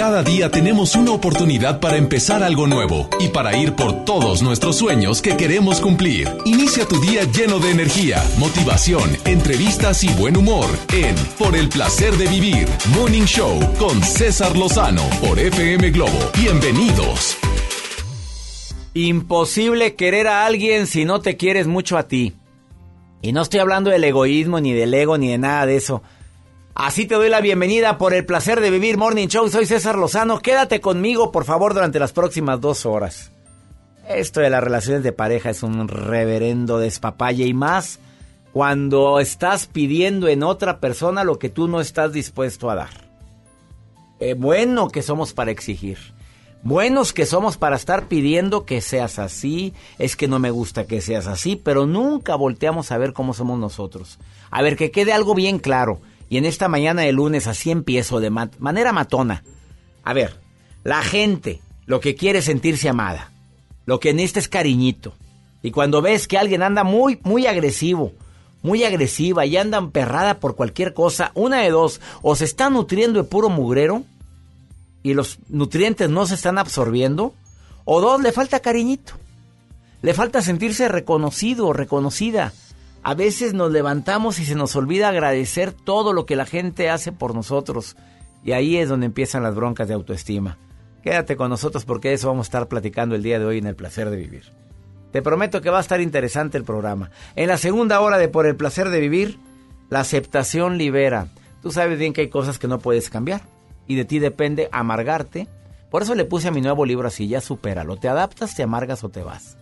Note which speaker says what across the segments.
Speaker 1: Cada día tenemos una oportunidad para empezar algo nuevo y para ir por todos nuestros sueños que queremos cumplir. Inicia tu día lleno de energía, motivación, entrevistas y buen humor en Por el placer de vivir, Morning Show con César Lozano por FM Globo. Bienvenidos.
Speaker 2: Imposible querer a alguien si no te quieres mucho a ti. Y no estoy hablando del egoísmo, ni del ego, ni de nada de eso. Así te doy la bienvenida por el placer de vivir Morning Show. Soy César Lozano. Quédate conmigo, por favor, durante las próximas dos horas. Esto de las relaciones de pareja es un reverendo despapalle y más cuando estás pidiendo en otra persona lo que tú no estás dispuesto a dar. Eh, bueno que somos para exigir. Buenos que somos para estar pidiendo que seas así, es que no me gusta que seas así, pero nunca volteamos a ver cómo somos nosotros. A ver, que quede algo bien claro. Y en esta mañana de lunes así empiezo de manera matona. A ver, la gente lo que quiere es sentirse amada. Lo que necesita es cariñito. Y cuando ves que alguien anda muy, muy agresivo, muy agresiva y anda emperrada por cualquier cosa, una de dos, o se está nutriendo de puro mugrero y los nutrientes no se están absorbiendo, o dos, le falta cariñito. Le falta sentirse reconocido o reconocida. A veces nos levantamos y se nos olvida agradecer todo lo que la gente hace por nosotros. Y ahí es donde empiezan las broncas de autoestima. Quédate con nosotros porque eso vamos a estar platicando el día de hoy en el placer de vivir. Te prometo que va a estar interesante el programa. En la segunda hora de Por el placer de vivir, la aceptación libera. Tú sabes bien que hay cosas que no puedes cambiar y de ti depende amargarte. Por eso le puse a mi nuevo libro así, ya supéralo. Te adaptas, te amargas o te vas.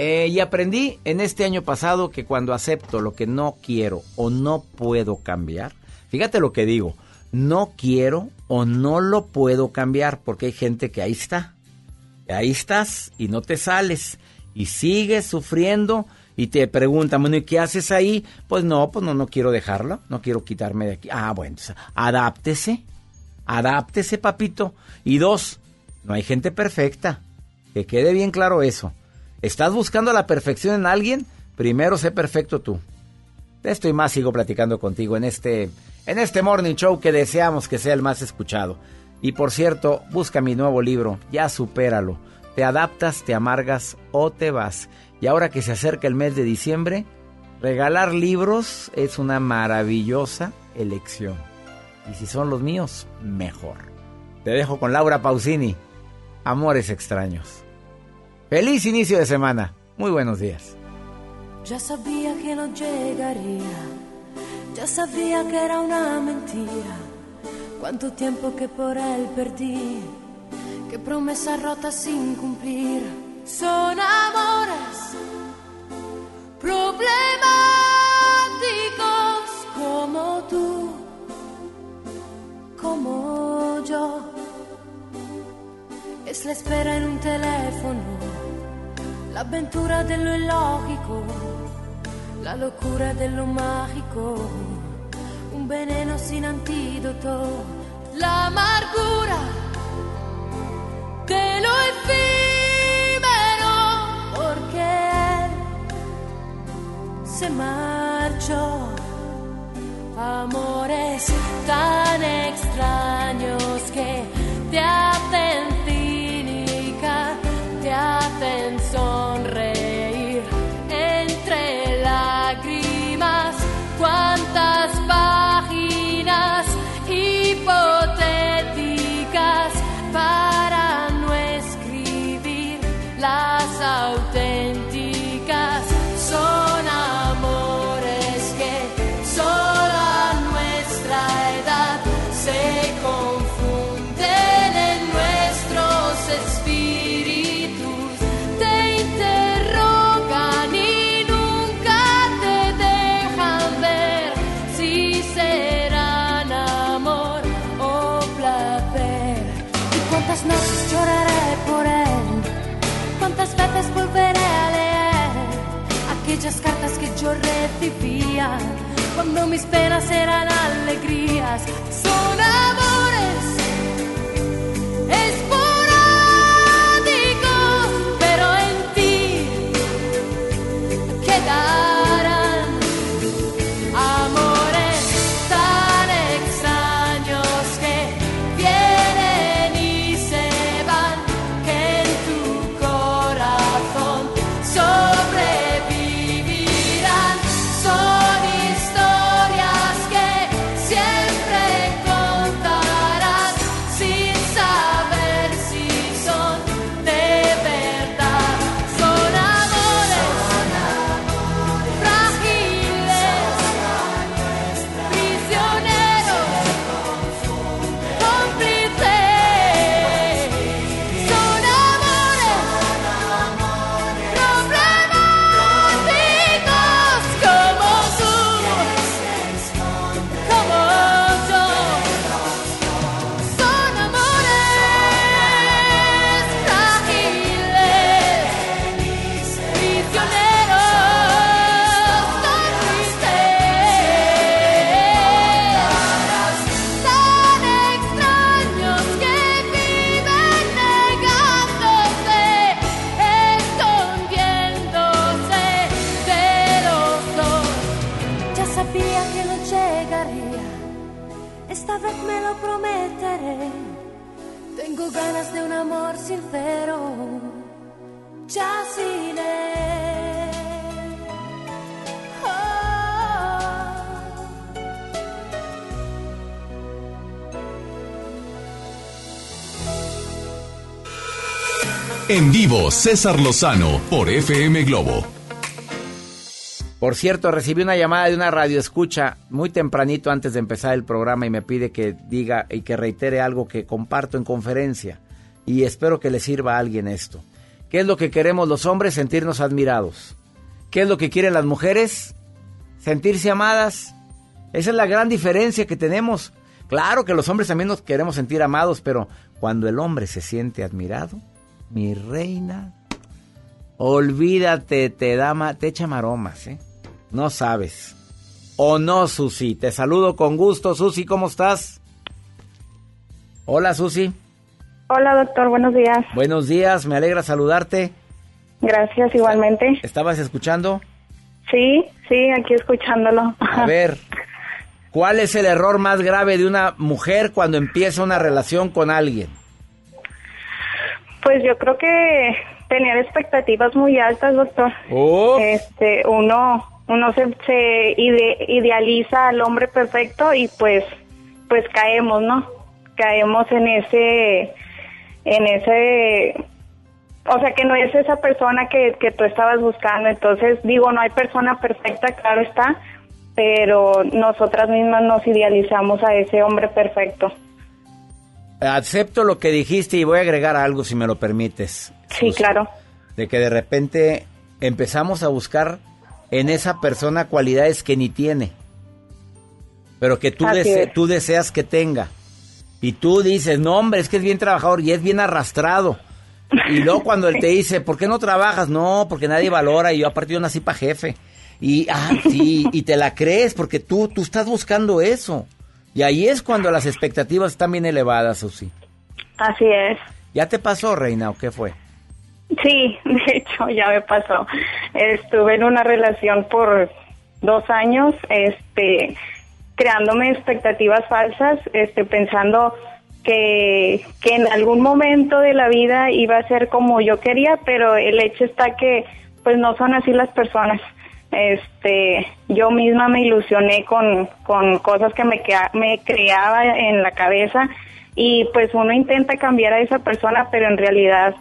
Speaker 2: Eh, y aprendí en este año pasado que cuando acepto lo que no quiero o no puedo cambiar, fíjate lo que digo, no quiero o no lo puedo cambiar, porque hay gente que ahí está, ahí estás y no te sales y sigues sufriendo y te preguntan, bueno, ¿y qué haces ahí? Pues no, pues no, no quiero dejarlo, no quiero quitarme de aquí. Ah, bueno, adáptese, adáptese, papito. Y dos, no hay gente perfecta, que quede bien claro eso. ¿Estás buscando la perfección en alguien? Primero sé perfecto tú. De esto y más sigo platicando contigo en este, en este morning show que deseamos que sea el más escuchado. Y por cierto, busca mi nuevo libro, ya supéralo. Te adaptas, te amargas o te vas. Y ahora que se acerca el mes de diciembre, regalar libros es una maravillosa elección. Y si son los míos, mejor. Te dejo con Laura Pausini. Amores extraños. Feliz inicio de semana. Muy buenos días.
Speaker 3: Ya sabía que no llegaría, ya sabía que era una mentira. Cuánto tiempo que por él perdí, qué promesas rotas sin cumplir. Son amores problemáticos como tú, como yo. Es la espera en un teléfono l'avventura dello illogico, la locura dello magico, un veneno sin antidoto, l'amargura yo recibía cuando mis penas eran alegrías?
Speaker 1: César Lozano por FM Globo.
Speaker 2: Por cierto, recibí una llamada de una radio escucha muy tempranito antes de empezar el programa y me pide que diga y que reitere algo que comparto en conferencia. Y espero que le sirva a alguien esto. ¿Qué es lo que queremos los hombres? Sentirnos admirados. ¿Qué es lo que quieren las mujeres? Sentirse amadas. Esa es la gran diferencia que tenemos. Claro que los hombres también nos queremos sentir amados, pero cuando el hombre se siente admirado, mi reina, olvídate, te da te echa maromas, ¿eh? No sabes. ¿O no, Susi? Te saludo con gusto. Susi, ¿cómo estás? Hola, Susi.
Speaker 4: Hola, doctor. Buenos días.
Speaker 2: Buenos días. Me alegra saludarte.
Speaker 4: Gracias, igualmente.
Speaker 2: ¿Estabas escuchando?
Speaker 4: Sí, sí, aquí escuchándolo.
Speaker 2: A ver, ¿cuál es el error más grave de una mujer cuando empieza una relación con alguien?
Speaker 4: Pues yo creo que tener expectativas muy altas, doctor.
Speaker 2: Oh.
Speaker 4: Este, uno uno se, se idealiza al hombre perfecto y pues pues caemos, ¿no? Caemos en ese en ese o sea que no es esa persona que, que tú estabas buscando, entonces digo, no hay persona perfecta, claro está, pero nosotras mismas nos idealizamos a ese hombre perfecto.
Speaker 2: Acepto lo que dijiste y voy a agregar algo si me lo permites.
Speaker 4: Sí, claro.
Speaker 2: De que de repente empezamos a buscar en esa persona cualidades que ni tiene, pero que tú, tú deseas que tenga. Y tú dices, no hombre, es que es bien trabajador y es bien arrastrado. Y luego cuando él te dice, ¿por qué no trabajas? No, porque nadie valora y yo aparte yo nací para jefe. Y, ah, sí, y te la crees porque tú, tú estás buscando eso. Y ahí es cuando las expectativas están bien elevadas, Susi.
Speaker 4: Así es.
Speaker 2: ¿Ya te pasó, Reina, o qué fue?
Speaker 4: Sí, de hecho ya me pasó. Estuve en una relación por dos años, este, creándome expectativas falsas, este, pensando que, que en algún momento de la vida iba a ser como yo quería, pero el hecho está que pues no son así las personas. Este, yo misma me ilusioné con, con cosas que me, me creaba en la cabeza y pues uno intenta cambiar a esa persona, pero en realidad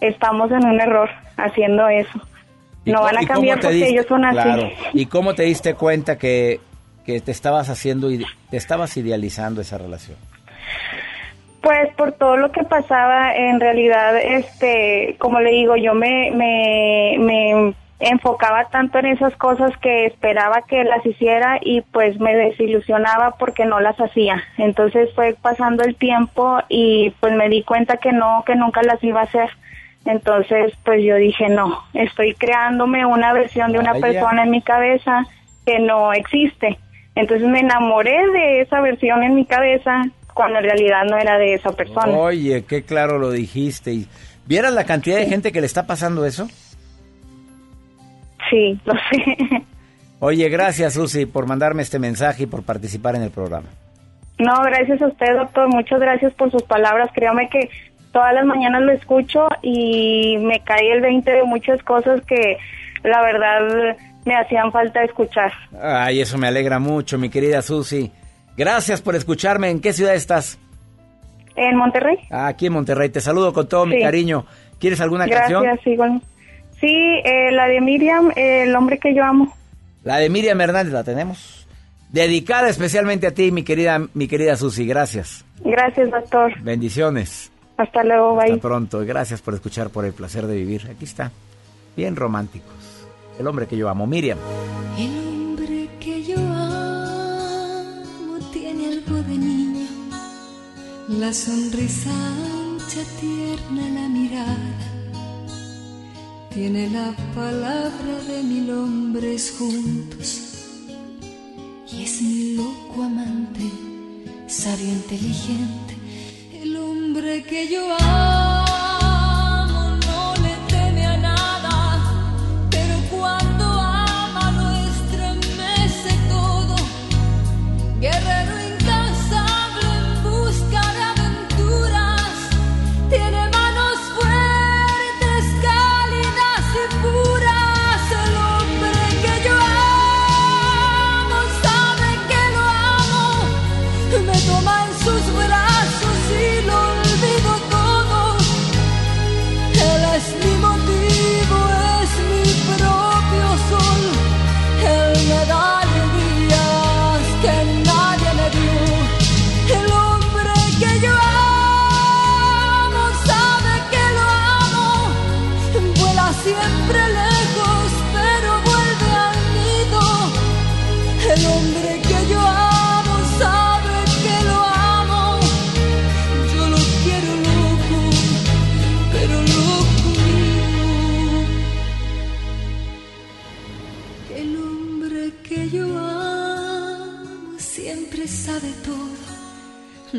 Speaker 4: estamos en un error haciendo eso. No van a cambiar porque ellos son así.
Speaker 2: ¿Y cómo te diste cuenta que, que te estabas haciendo, y te estabas idealizando esa relación?
Speaker 4: Pues por todo lo que pasaba, en realidad, este, como le digo, yo me, me, me enfocaba tanto en esas cosas que esperaba que las hiciera y pues me desilusionaba porque no las hacía. Entonces fue pasando el tiempo y pues me di cuenta que no, que nunca las iba a hacer. Entonces, pues yo dije, no, estoy creándome una versión de una persona en mi cabeza que no existe. Entonces me enamoré de esa versión en mi cabeza cuando en realidad no era de esa persona.
Speaker 2: Oye, qué claro lo dijiste. ¿Y ¿Vieras la cantidad de gente que le está pasando eso?
Speaker 4: Sí, lo sé.
Speaker 2: Oye, gracias Susi por mandarme este mensaje y por participar en el programa.
Speaker 4: No, gracias a usted, doctor. Muchas gracias por sus palabras. Créame que todas las mañanas lo escucho y me cae el 20 de muchas cosas que la verdad me hacían falta escuchar.
Speaker 2: Ay, eso me alegra mucho, mi querida Susi. Gracias por escucharme. ¿En qué ciudad estás?
Speaker 4: En Monterrey.
Speaker 2: aquí en Monterrey. Te saludo con todo mi cariño. ¿Quieres alguna canción?
Speaker 4: Gracias, igual. Sí, eh, la de Miriam, el hombre que yo amo.
Speaker 2: La de Miriam Hernández la tenemos. Dedicada especialmente a ti, mi querida, mi querida Susi. Gracias.
Speaker 4: Gracias, doctor.
Speaker 2: Bendiciones.
Speaker 4: Hasta luego, bye.
Speaker 2: Hasta pronto. Gracias por escuchar por el placer de vivir. Aquí está. Bien románticos. El hombre que yo amo, Miriam.
Speaker 5: El hombre que yo amo tiene algo de niño. La sonrisa ancha, tierna, la mirada. Tiene la palabra de mil hombres juntos. Y es mi loco amante, sabio, inteligente hombre que yo amo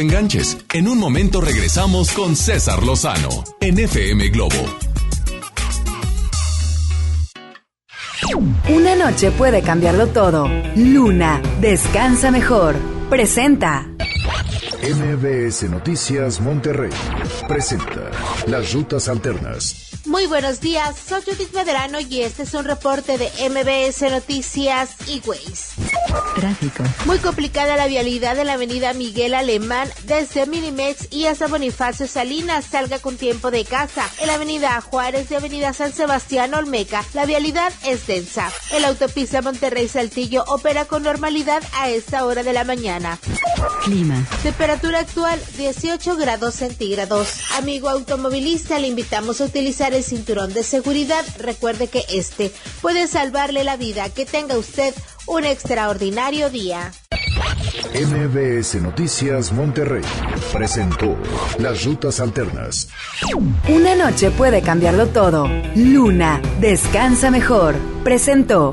Speaker 1: te enganches. En un momento regresamos con César Lozano en FM Globo.
Speaker 6: Una noche puede cambiarlo todo. Luna, descansa mejor. Presenta.
Speaker 7: MBS Noticias Monterrey presenta Las Rutas Alternas.
Speaker 8: Muy buenos días, soy Judith Medrano y este es un reporte de MBS Noticias y Ways.
Speaker 6: Tráfico.
Speaker 8: Muy complicada la vialidad de la avenida Miguel Alemán desde Minimex y hasta Bonifacio Salinas. Salga con tiempo de casa. En la avenida Juárez de avenida San Sebastián Olmeca, la vialidad es densa. En la autopista Monterrey Saltillo opera con normalidad a esta hora de la mañana.
Speaker 6: Clima.
Speaker 8: Temperatura actual 18 grados centígrados. Amigo automovilista, le invitamos a utilizar el cinturón de seguridad. Recuerde que este puede salvarle la vida. Que tenga usted un extraordinario día.
Speaker 7: MBS Noticias Monterrey presentó Las Rutas Alternas.
Speaker 6: Una noche puede cambiarlo todo. Luna, descansa mejor. Presentó.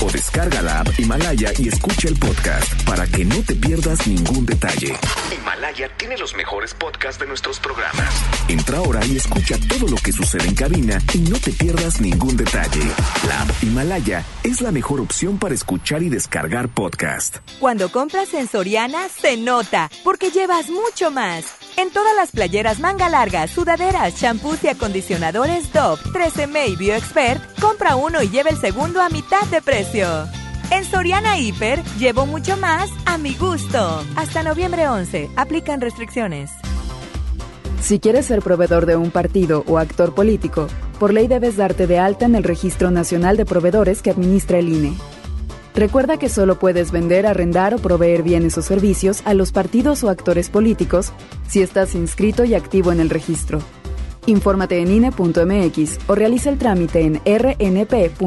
Speaker 9: o descarga la app Himalaya y escucha el podcast para que no te pierdas ningún detalle. Himalaya tiene los mejores podcasts de nuestros programas. Entra ahora y escucha todo lo que sucede en cabina y no te pierdas ningún detalle. La app Himalaya es la mejor opción para escuchar y descargar podcast.
Speaker 10: Cuando compras en Soriana, se nota, porque llevas mucho más. En todas las playeras manga larga, sudaderas, champús y acondicionadores Dove, 13M y BioExpert, compra uno y lleva el segundo a mitad de precio. En Soriana Hiper, llevo mucho más a mi gusto. Hasta noviembre 11, aplican restricciones.
Speaker 11: Si quieres ser proveedor de un partido o actor político, por ley debes darte de alta en el Registro Nacional de Proveedores que administra el INE. Recuerda que solo puedes vender, arrendar o proveer bienes o servicios a los partidos o actores políticos si estás inscrito y activo en el registro. Infórmate en INE.mx o realiza el trámite en rnp.ine.mx.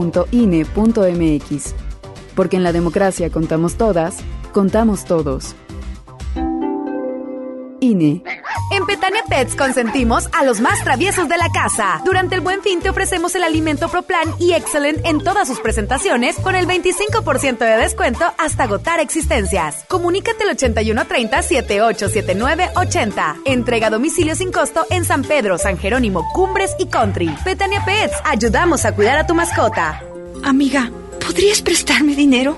Speaker 11: Porque en la democracia contamos todas, contamos todos.
Speaker 6: En Petania Pets consentimos a los más traviesos de la casa. Durante el Buen Fin te ofrecemos el alimento ProPlan y Excellent en todas sus presentaciones con el 25% de descuento hasta agotar existencias. Comunícate al 8130-787980. Entrega a domicilio sin costo en San Pedro, San Jerónimo, Cumbres y Country. Petania Pets, ayudamos a cuidar a tu mascota.
Speaker 12: Amiga, ¿podrías prestarme dinero?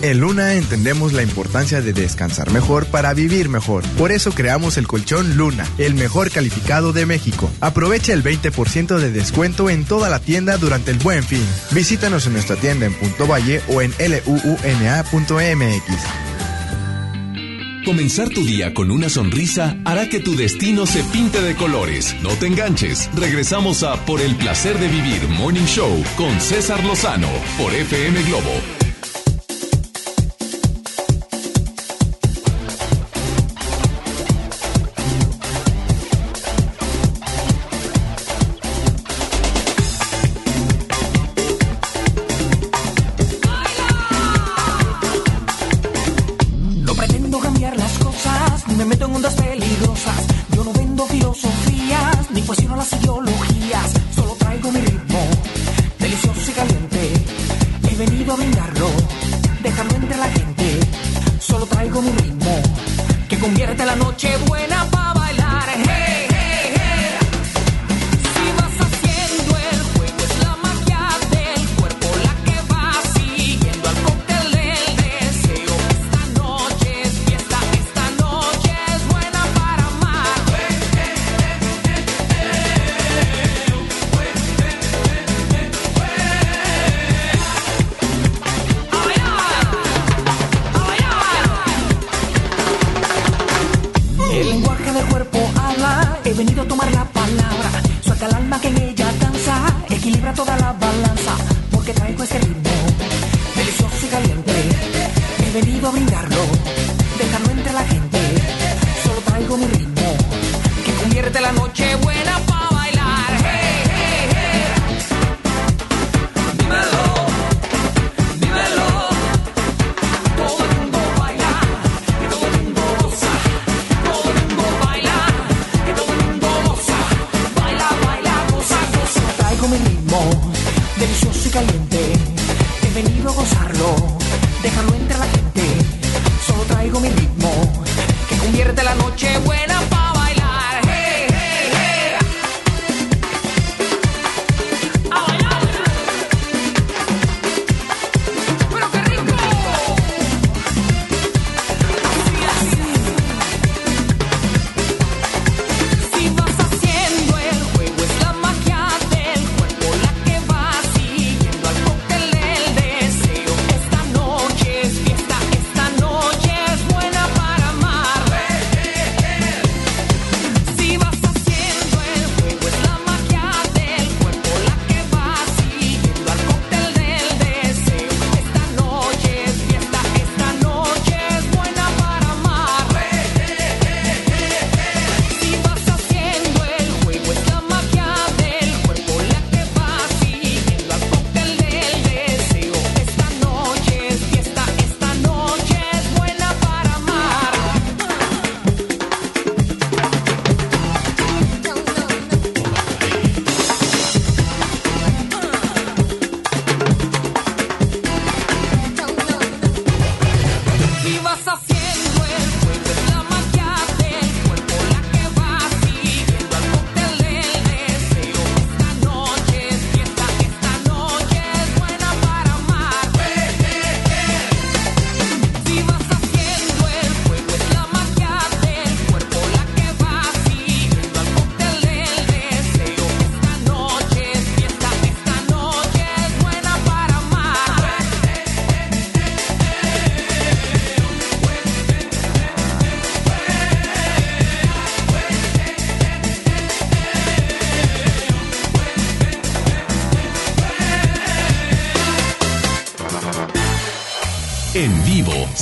Speaker 13: En Luna entendemos la importancia de descansar mejor para vivir mejor. Por eso creamos el colchón Luna, el mejor calificado de México. Aprovecha el 20% de descuento en toda la tienda durante el buen fin. Visítanos en nuestra tienda en Punto Valle o en luuna.mx.
Speaker 14: Comenzar tu día con una sonrisa hará que tu destino se pinte de colores. No te enganches. Regresamos a Por el placer de vivir Morning Show con César Lozano por FM Globo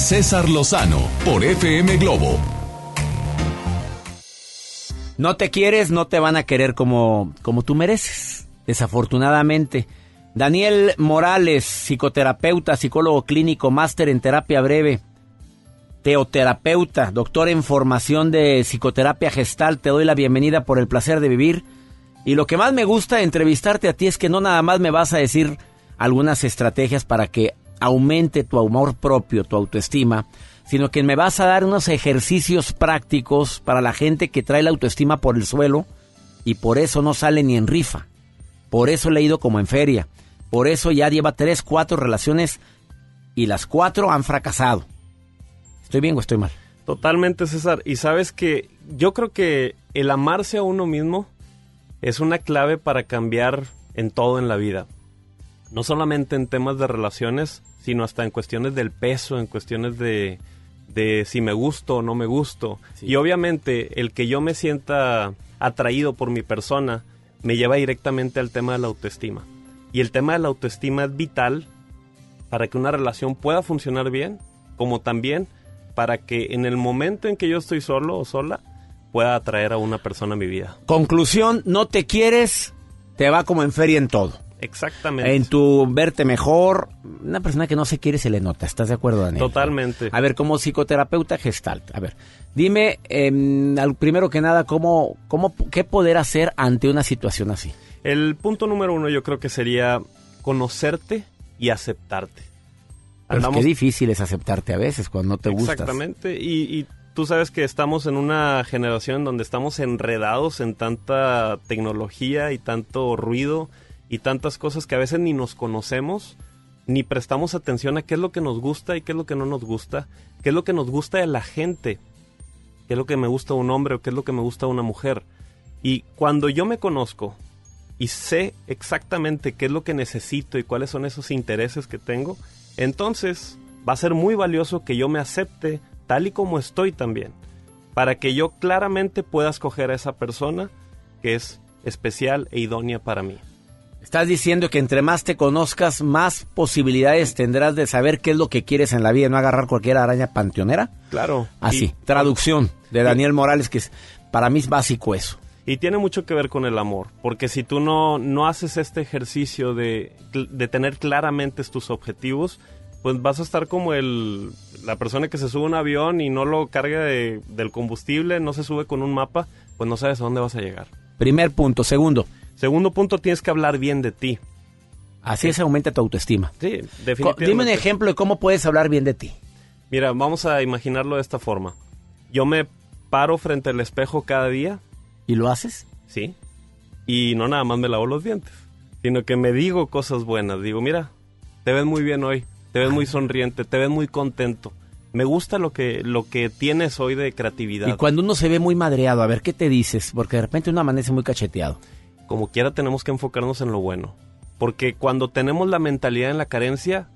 Speaker 1: César Lozano por FM Globo.
Speaker 2: No te quieres, no te van a querer como, como tú mereces, desafortunadamente. Daniel Morales, psicoterapeuta, psicólogo clínico, máster en terapia breve, teoterapeuta, doctor en formación de psicoterapia gestal, te doy la bienvenida por el placer de vivir. Y lo que más me gusta entrevistarte a ti es que no nada más me vas a decir algunas estrategias para que aumente tu amor propio, tu autoestima, sino que me vas a dar unos ejercicios prácticos para la gente que trae la autoestima por el suelo y por eso no sale ni en rifa. Por eso le he ido como en feria. Por eso ya lleva tres, cuatro relaciones y las cuatro han fracasado. ¿Estoy bien o estoy mal?
Speaker 15: Totalmente, César. Y sabes que yo creo que el amarse a uno mismo es una clave para cambiar en todo en la vida. No solamente en temas de relaciones, sino hasta en cuestiones del peso, en cuestiones de, de si me gusto o no me gusto. Y obviamente el que yo me sienta atraído por mi persona me lleva directamente al tema de la autoestima. Y el tema de la autoestima es vital para que una relación pueda funcionar bien, como también para que en el momento en que yo estoy solo o sola, pueda atraer a una persona a mi vida.
Speaker 2: Conclusión, no te quieres, te va como en feria en todo.
Speaker 15: Exactamente.
Speaker 2: En tu verte mejor, una persona que no se quiere se le nota. ¿Estás de acuerdo, Daniel?
Speaker 15: Totalmente.
Speaker 2: A ver, como psicoterapeuta gestalt, a ver, dime, al- primero que nada, ¿cómo, cómo, ¿qué poder hacer ante una situación así?
Speaker 15: El punto número uno yo creo que sería conocerte y aceptarte.
Speaker 2: Pero es que difícil es aceptarte a veces cuando no te gustas.
Speaker 15: Exactamente. Y, y tú sabes que estamos en una generación donde estamos enredados en tanta tecnología y tanto ruido y tantas cosas que a veces ni nos conocemos, ni prestamos atención a qué es lo que nos gusta y qué es lo que no nos gusta, qué es lo que nos gusta de la gente, qué es lo que me gusta a un hombre o qué es lo que me gusta a una mujer. Y cuando yo me conozco y sé exactamente qué es lo que necesito y cuáles son esos intereses que tengo, entonces va a ser muy valioso que yo me acepte tal y como estoy también, para que yo claramente pueda escoger a esa persona que es especial e idónea para mí.
Speaker 2: Estás diciendo que entre más te conozcas, más posibilidades tendrás de saber qué es lo que quieres en la vida, y no agarrar cualquier araña panteonera.
Speaker 15: Claro.
Speaker 2: Así,
Speaker 15: Y-
Speaker 2: traducción de Daniel Morales, que es, para mí es básico eso.
Speaker 15: Y tiene mucho que ver con el amor, porque si tú no, no haces este ejercicio de, de tener claramente tus objetivos, pues vas a estar como el, la persona que se sube a un avión y no lo carga de- del combustible, no se sube con un mapa, pues no sabes a dónde vas a llegar.
Speaker 2: Primer punto. Segundo.
Speaker 15: Segundo punto, tienes que hablar bien de ti.
Speaker 2: Así se aumenta tu autoestima.
Speaker 15: Sí, definitivamente.
Speaker 2: Dime un ejemplo de cómo puedes hablar bien de ti.
Speaker 15: Mira, vamos a imaginarlo de esta forma. Yo me paro frente al espejo cada día.
Speaker 2: ¿Y lo haces?
Speaker 15: Sí. Y no nada más me lavo los dientes, sino que me digo cosas buenas. Digo, mira, te ves muy bien hoy, te ves muy sonriente, te ves muy contento. Me gusta lo que, lo que tienes hoy de creatividad.
Speaker 2: Y cuando uno se ve muy madreado, a ver qué te dices, porque de repente uno amanece muy cacheteado.
Speaker 15: Como quiera tenemos que enfocarnos en lo bueno. Porque cuando tenemos la mentalidad en la carencia,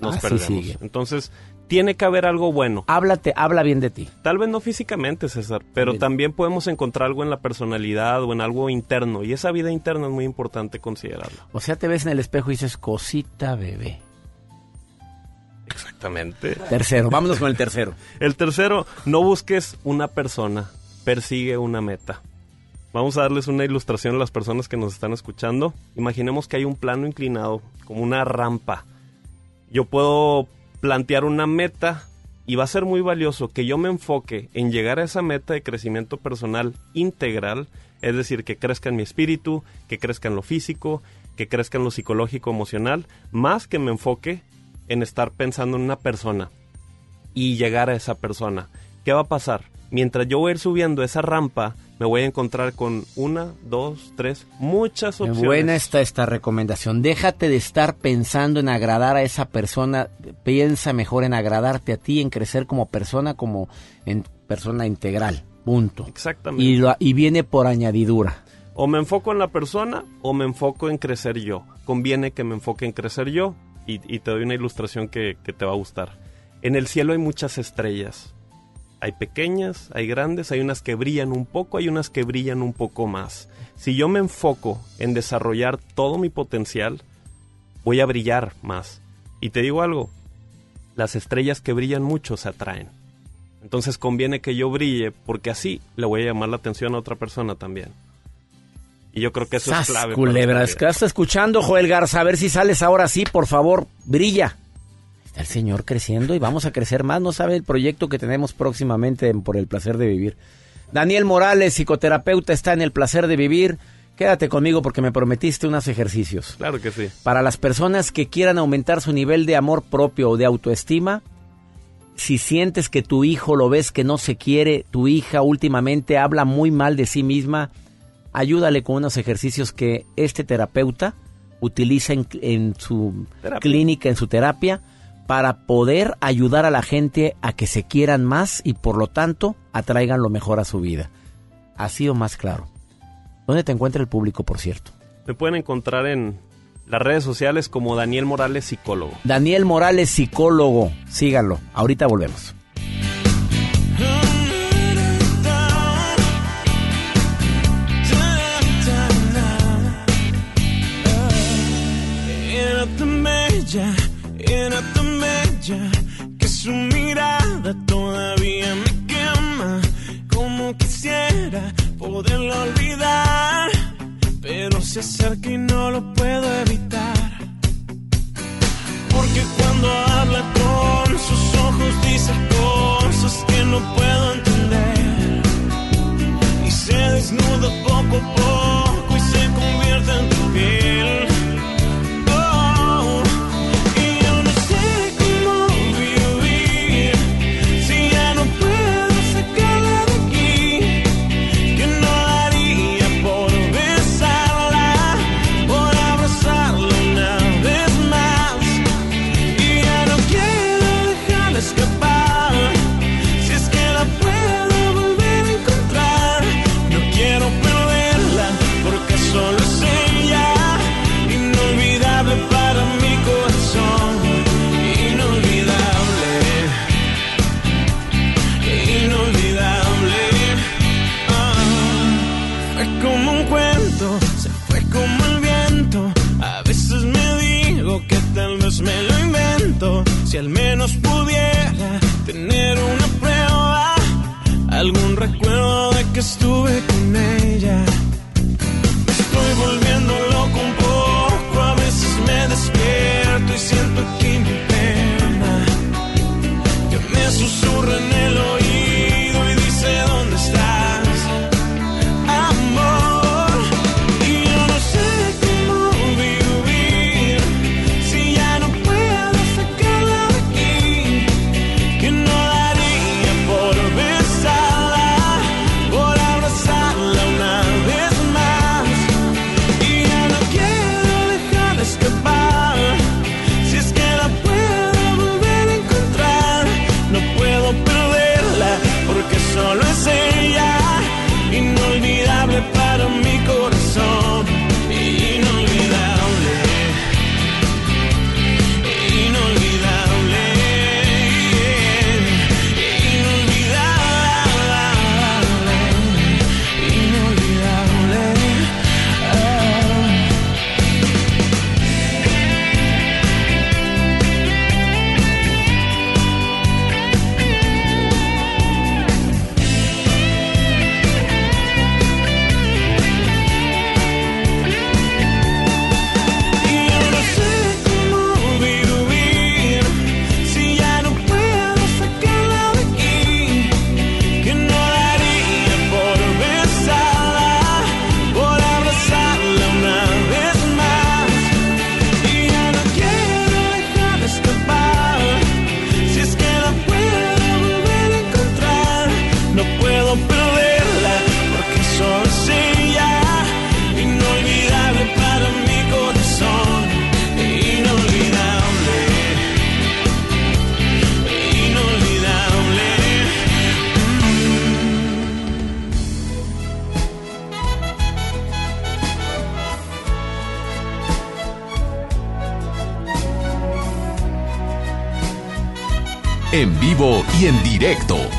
Speaker 15: nos perdemos. Entonces, tiene que haber algo bueno.
Speaker 2: Háblate, habla bien de ti.
Speaker 15: Tal vez no físicamente, César, pero
Speaker 2: Bien.
Speaker 15: también podemos encontrar algo en la personalidad o en algo interno. Y esa vida interna es muy importante considerarla.
Speaker 2: O sea, te ves en el espejo y dices, cosita bebé.
Speaker 15: Exactamente.
Speaker 2: Tercero, vámonos con el tercero.
Speaker 15: El tercero, no busques una persona, persigue una meta. Vamos a darles una ilustración a las personas que nos están escuchando. Imaginemos que hay un plano inclinado, como una rampa. Yo puedo plantear una meta y va a ser muy valioso que yo me enfoque en llegar a esa meta de crecimiento personal integral, es decir, que crezca en mi espíritu, que crezca en lo físico, que crezca en lo psicológico, emocional, más que me enfoque en estar pensando en una persona y llegar a esa persona. ¿Qué va a pasar? Mientras yo voy a ir subiendo esa rampa, me voy a encontrar con una, dos, tres, muchas opciones.
Speaker 2: buena está esta recomendación. Déjate de estar pensando en agradar a esa persona. Piensa mejor en agradarte a ti, en crecer como persona, como en persona integral. Punto.
Speaker 15: Exactamente.
Speaker 2: Y, lo- y viene por añadidura.
Speaker 15: O me enfoco en la persona o me enfoco en crecer yo. Conviene que me enfoque en crecer yo y, y te doy una ilustración que, que te va a gustar. En el cielo hay muchas estrellas. Hay pequeñas, hay grandes, hay unas que brillan un poco, hay unas que brillan un poco más. Si yo me enfoco en desarrollar todo mi potencial, voy a brillar más. Y te digo algo, las estrellas que brillan mucho se atraen. Entonces conviene que yo brille porque así le voy a llamar la atención a otra persona también. Y yo creo que eso es clave.
Speaker 2: ¿qué estás escuchando, Joel Garza? A ver si sales ahora sí, por favor, brilla. El señor creciendo y vamos a crecer más. No sabe el proyecto que tenemos próximamente en por el placer de vivir. Daniel Morales, psicoterapeuta, está en el placer de vivir. Quédate conmigo porque me prometiste unos ejercicios.
Speaker 15: Claro que sí.
Speaker 2: Para las personas que quieran aumentar su nivel de amor propio o de autoestima, si sientes que tu hijo lo ves que no se quiere, tu hija últimamente habla muy mal de sí misma, ayúdale con unos ejercicios que este terapeuta utiliza en, en su
Speaker 15: Terapia.
Speaker 2: clínica, en su terapia, para poder ayudar a la gente a que se quieran más y por lo tanto atraigan lo mejor a su vida. Así o más claro. ¿Dónde te encuentra el público, por cierto?
Speaker 15: Me pueden encontrar en las redes sociales como Daniel Morales Psicólogo.
Speaker 2: Daniel Morales, psicólogo. Síganlo. Ahorita volvemos.
Speaker 16: Era tan bella que su mirada todavía me quema. Como quisiera poderlo olvidar, pero se acerca y no lo puedo evitar. Porque cuando habla con sus ojos dice cosas que no puedo entender. Y se desnuda poco a poco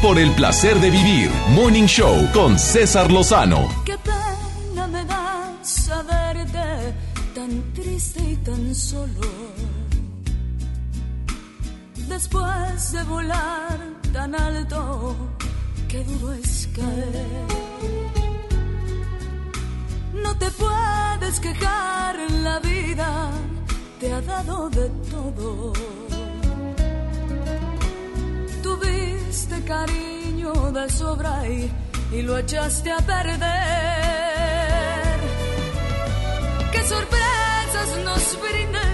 Speaker 16: por el
Speaker 1: placer de vivir. Morning Show con César Lozano.
Speaker 17: Qué pena me da saberte tan triste y tan solo.
Speaker 5: Después de volar tan alto, qué duro es caer. No te puedes quejar, la vida te ha dado de todo. Tuviste cariño de sobra y, y lo echaste a perder. Qué sorpresas nos brinda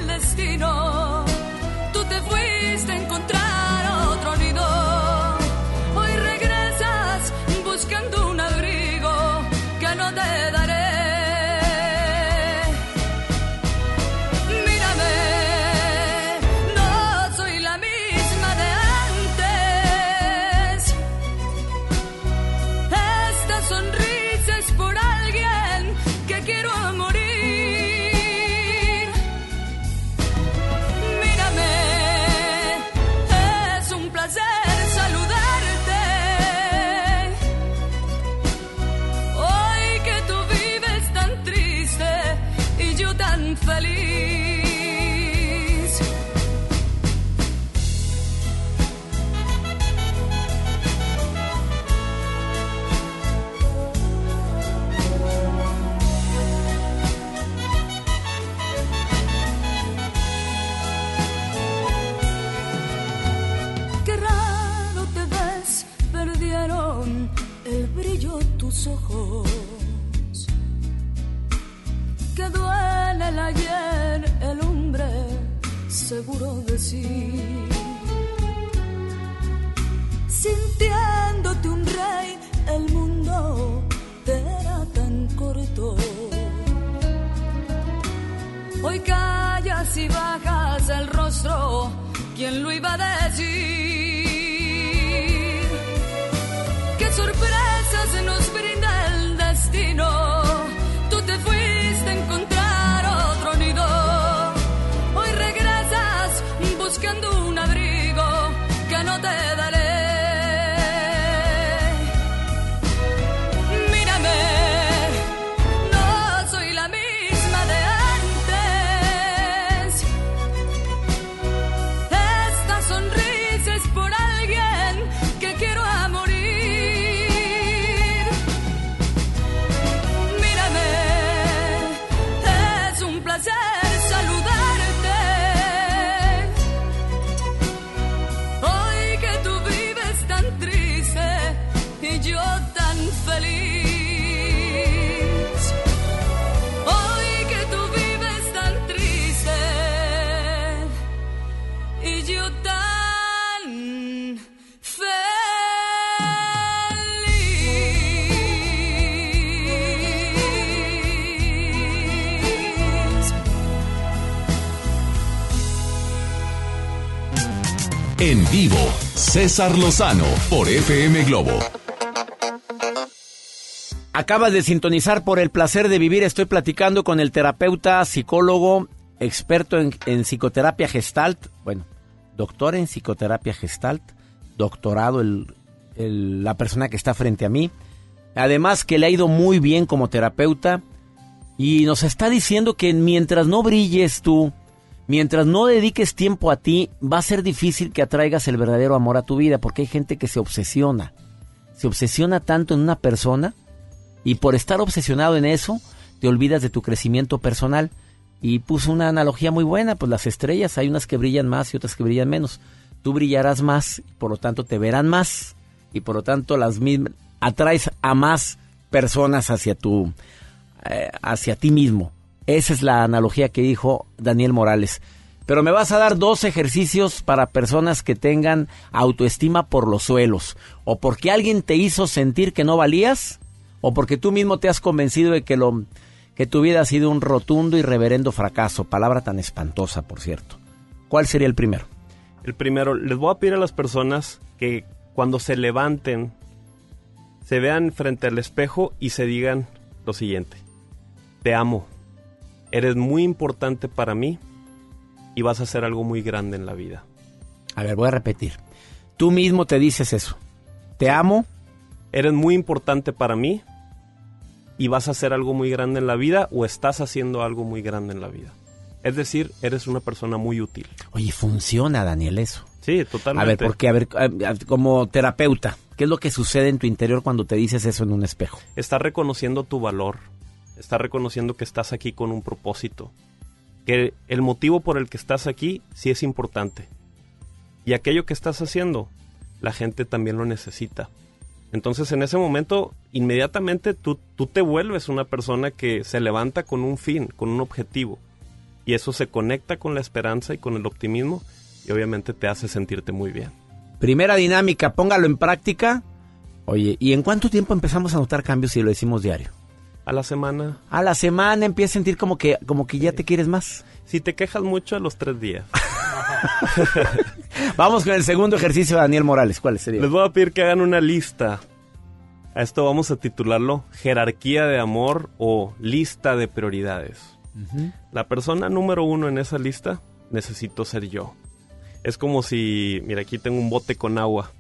Speaker 5: seguro de sí. Sintiéndote un rey, el mundo te era tan corto. Hoy callas y bajas el rostro, ¿quién lo iba a decir? ¿Qué sorpresas nos brinda el destino?
Speaker 1: César Lozano por FM Globo.
Speaker 2: Acabas de sintonizar por el placer de vivir. Estoy platicando con el terapeuta, psicólogo, experto en, psicoterapia gestalt. Bueno, doctor en psicoterapia gestalt, doctorado el- la persona que está frente a mí. Además que le ha ido muy bien como terapeuta y nos está diciendo que mientras no brilles tú, mientras no dediques tiempo a ti, va a ser difícil que atraigas el verdadero amor a tu vida porque hay gente que se obsesiona. Se obsesiona tanto en una persona y por estar obsesionado en eso, te olvidas de tu crecimiento personal. Y puso una analogía muy buena, pues las estrellas, hay unas que brillan más y otras que brillan menos. Tú brillarás más, por lo tanto te verán más y por lo tanto las mismas atraes a más personas hacia tu eh, hacia ti mismo. Esa es la analogía que dijo Daniel Morales. Pero me vas a dar dos ejercicios para personas que tengan autoestima por los suelos. O porque alguien te hizo sentir que no valías, o porque tú mismo te has convencido de que, lo, que tu vida sido un rotundo y reverendo fracaso. Palabra tan espantosa, por cierto. ¿Cuál sería el primero?
Speaker 15: El primero, les voy a pedir a las personas que cuando se levanten, se vean frente al espejo y se digan lo siguiente. Te amo. Eres muy importante para mí y vas a hacer algo muy grande en la vida.
Speaker 2: A ver, voy a repetir. Tú mismo te dices eso. Te amo.
Speaker 15: Eres muy importante para mí y vas a hacer algo muy grande en la vida o estás haciendo algo muy grande en la vida. Es decir, eres una persona muy útil.
Speaker 2: Oye, funciona, Daniel, eso.
Speaker 15: Sí, totalmente.
Speaker 2: A ver, porque, a ver, como terapeuta, ¿qué es lo que sucede en tu interior cuando te dices eso en un espejo?
Speaker 15: Estás reconociendo tu valor. Estás reconociendo que estás aquí con un propósito. Que el motivo por el que estás aquí sí es importante. Y aquello que estás haciendo, la gente también lo necesita. Entonces en ese momento, inmediatamente tú, tú te vuelves una persona que se levanta con un fin, con un objetivo. Y eso se conecta con la esperanza y con el optimismo y obviamente te hace sentirte muy bien.
Speaker 2: Primera dinámica, póngalo en práctica. Oye, ¿y en cuánto tiempo empezamos a notar cambios si lo decimos diario?
Speaker 15: A la semana.
Speaker 2: A la semana empieza a sentir como que, como que ya te quieres más.
Speaker 15: Si te quejas mucho a los tres días.
Speaker 2: Vamos con el segundo ejercicio de Daniel Morales. ¿Cuál sería?
Speaker 15: Les voy a pedir que hagan una lista. A esto vamos a titularlo Jerarquía de Amor o Lista de Prioridades. La persona número uno en esa lista necesito ser yo. Es como si, mira, aquí tengo un bote con agua.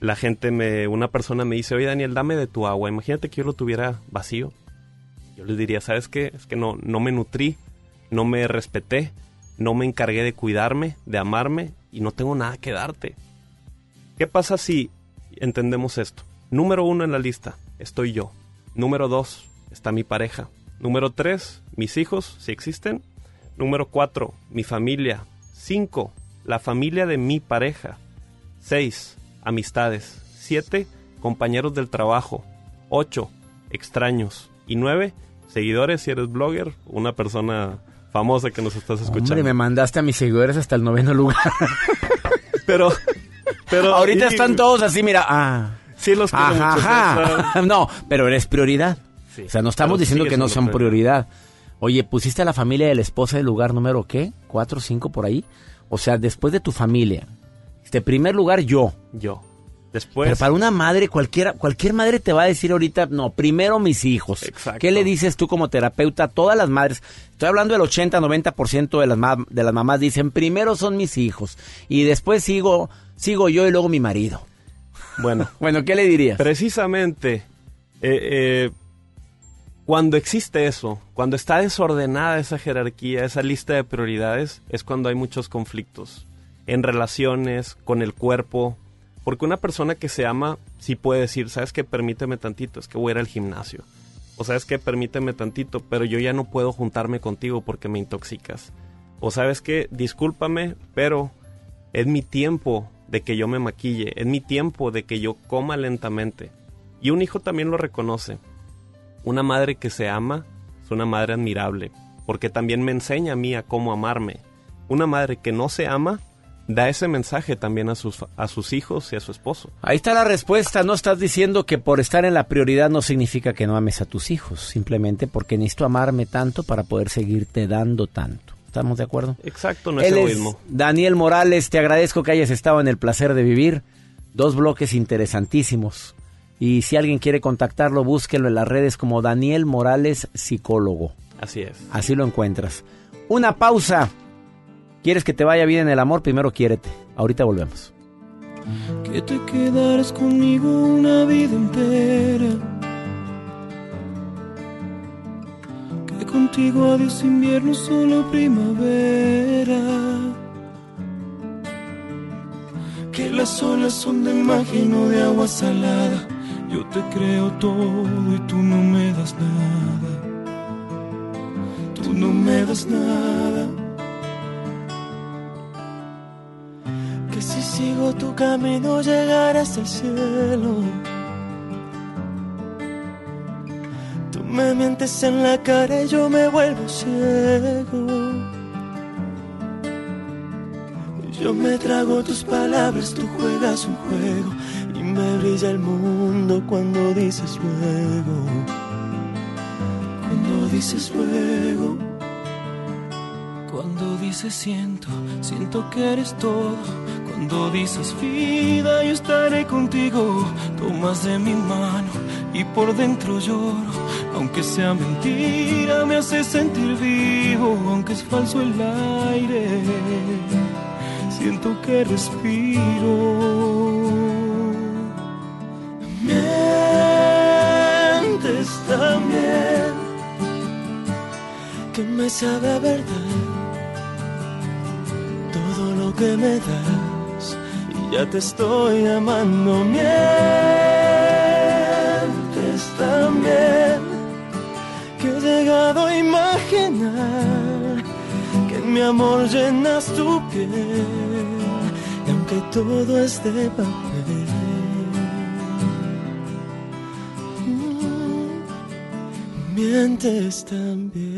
Speaker 15: La gente me, una persona me dice, oye Daniel, dame de tu agua. Imagínate que yo lo tuviera vacío. Yo les diría, ¿sabes qué? Es que no, no me nutrí, no me respeté, no me encargué de cuidarme, de amarme y no tengo nada que darte. ¿Qué pasa si entendemos esto? Número uno en la lista, estoy yo. Número dos, está mi pareja. Número tres, mis hijos, si existen. Número cuatro, mi familia. Cinco, la familia de mi pareja. Seis, amistades. Siete, compañeros del trabajo. Ocho, extraños. Y nueve, seguidores si eres blogger, una persona famosa que nos estás escuchando.
Speaker 2: Hombre, me mandaste a mis seguidores hasta el noveno lugar.
Speaker 15: pero, pero
Speaker 2: ahorita
Speaker 15: y-
Speaker 2: están todos así, mira, ah.
Speaker 15: Sí los quiero
Speaker 2: Ajá,
Speaker 15: mucho,
Speaker 2: ajá.
Speaker 15: César.
Speaker 2: No, pero eres prioridad.
Speaker 15: Sí,
Speaker 2: o sea, no estamos diciendo que no son prioridad. Oye, ¿pusiste a la familia de la esposa del lugar número qué? ¿Cuatro, cinco por ahí? O sea, después de tu familia. Este primer lugar, yo.
Speaker 15: Yo. Después.
Speaker 2: Pero para una madre, cualquiera, cualquier madre te va a decir ahorita, no, primero mis hijos.
Speaker 15: Exacto.
Speaker 2: ¿Qué le dices tú como terapeuta a todas las madres? Estoy hablando del 80-90% de las, de las mamás dicen, primero son mis hijos y después sigo, sigo yo y luego mi marido.
Speaker 15: Bueno.
Speaker 2: Bueno, ¿qué le dirías?
Speaker 15: Precisamente, eh, eh, cuando existe eso, cuando está desordenada esa jerarquía, esa lista de prioridades, es cuando hay muchos conflictos en relaciones, con el cuerpo. Porque una persona que se ama sí puede decir, ¿sabes qué? Permíteme tantito, es que voy a ir al gimnasio. O sabes qué? Permíteme tantito, pero yo ya no puedo juntarme contigo porque me intoxicas. O sabes qué? Discúlpame, pero es mi tiempo de que yo me maquille, es mi tiempo de que yo coma lentamente. Y un hijo también lo reconoce. Una madre que se ama es una madre admirable, porque también me enseña a mí a cómo amarme. Una madre que no se ama da ese mensaje también a sus, a sus hijos y a su esposo.
Speaker 2: Ahí está la respuesta. No estás diciendo que por estar en la prioridad no significa que no ames a tus hijos. Simplemente porque necesito amarme tanto para poder seguirte dando tanto. ¿Estamos de acuerdo?
Speaker 15: Exacto, no es
Speaker 2: Él es
Speaker 15: egoísmo.
Speaker 2: Daniel Morales, te agradezco que hayas estado en el placer de vivir. Dos bloques interesantísimos. Y si alguien quiere contactarlo, búsquenlo en las redes como Daniel Morales Psicólogo.
Speaker 15: Así es.
Speaker 2: Así lo encuentras. Una pausa. ¿Quieres que te vaya bien en el amor? Primero quiérete. Ahorita volvemos.
Speaker 18: Que te quedaras conmigo una vida entera. Que contigo adiós invierno, solo primavera. Que las olas son de magia no de agua salada. Yo te creo todo y tú no me das nada. Tú no me das nada. Que si sigo tu camino llegarás al cielo. Tú me mientes en la cara y yo me vuelvo ciego. Yo me trago tus palabras, tú juegas un juego y me brilla el mundo cuando dices luego. Cuando dices luego. Cuando dices siento, siento que eres todo. Cuando dices vida, yo estaré contigo. Tomas de mi mano y por dentro lloro. Aunque sea mentira, me hace sentir vivo. Aunque es falso el aire, siento que respiro. Mientes también, que me sabe a verdad todo lo que me das. Ya te estoy amando, mientes también. Que he llegado a imaginar que en mi amor llenas tu piel. Y aunque todo es de papel, mientes también.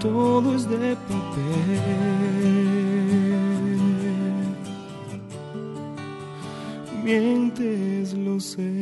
Speaker 18: Todo es de papel. Mientes, lo sé.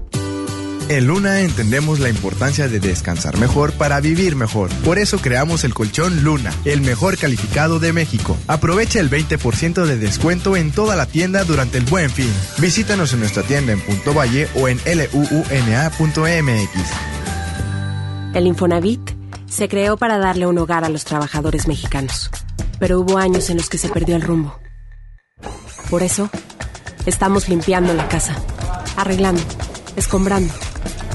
Speaker 13: En Luna entendemos la importancia de descansar mejor para vivir mejor. Por eso creamos el colchón Luna, el mejor calificado de México. Aprovecha el 20% de descuento en toda la tienda durante el buen fin. Visítanos en nuestra tienda en Punto Valle o en luuna.mx.
Speaker 19: El Infonavit se creó para darle un hogar a los trabajadores mexicanos, pero hubo años en los que se perdió el rumbo. Por eso, estamos limpiando la casa, arreglando, escombrando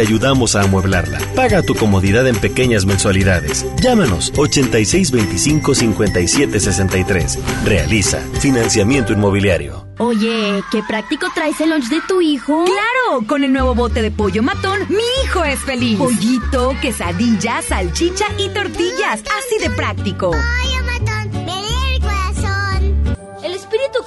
Speaker 20: ayudamos a amueblarla. Paga tu comodidad en pequeñas mensualidades. Llámanos 8625-5763. Realiza financiamiento inmobiliario.
Speaker 21: Oye, qué práctico traes el lunch de tu hijo.
Speaker 6: Claro, con el nuevo bote de pollo matón, mi hijo es feliz. Pollito, quesadilla, salchicha y tortillas. Así de práctico.
Speaker 22: Pollo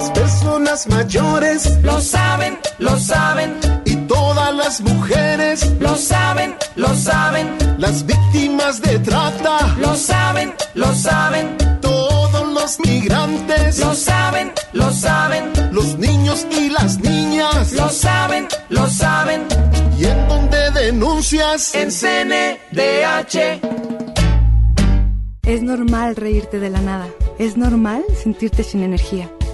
Speaker 18: Las personas mayores
Speaker 23: lo saben, lo saben.
Speaker 18: Y todas las mujeres
Speaker 23: lo saben, lo saben.
Speaker 18: Las víctimas de trata
Speaker 23: lo saben, lo saben.
Speaker 18: Todos los migrantes.
Speaker 23: Lo saben, lo saben.
Speaker 24: Los niños y las niñas.
Speaker 23: Lo saben, lo saben.
Speaker 24: ¿Y en dónde denuncias?
Speaker 23: En CNDH.
Speaker 25: Es normal reírte de la nada. Es normal sentirte sin energía.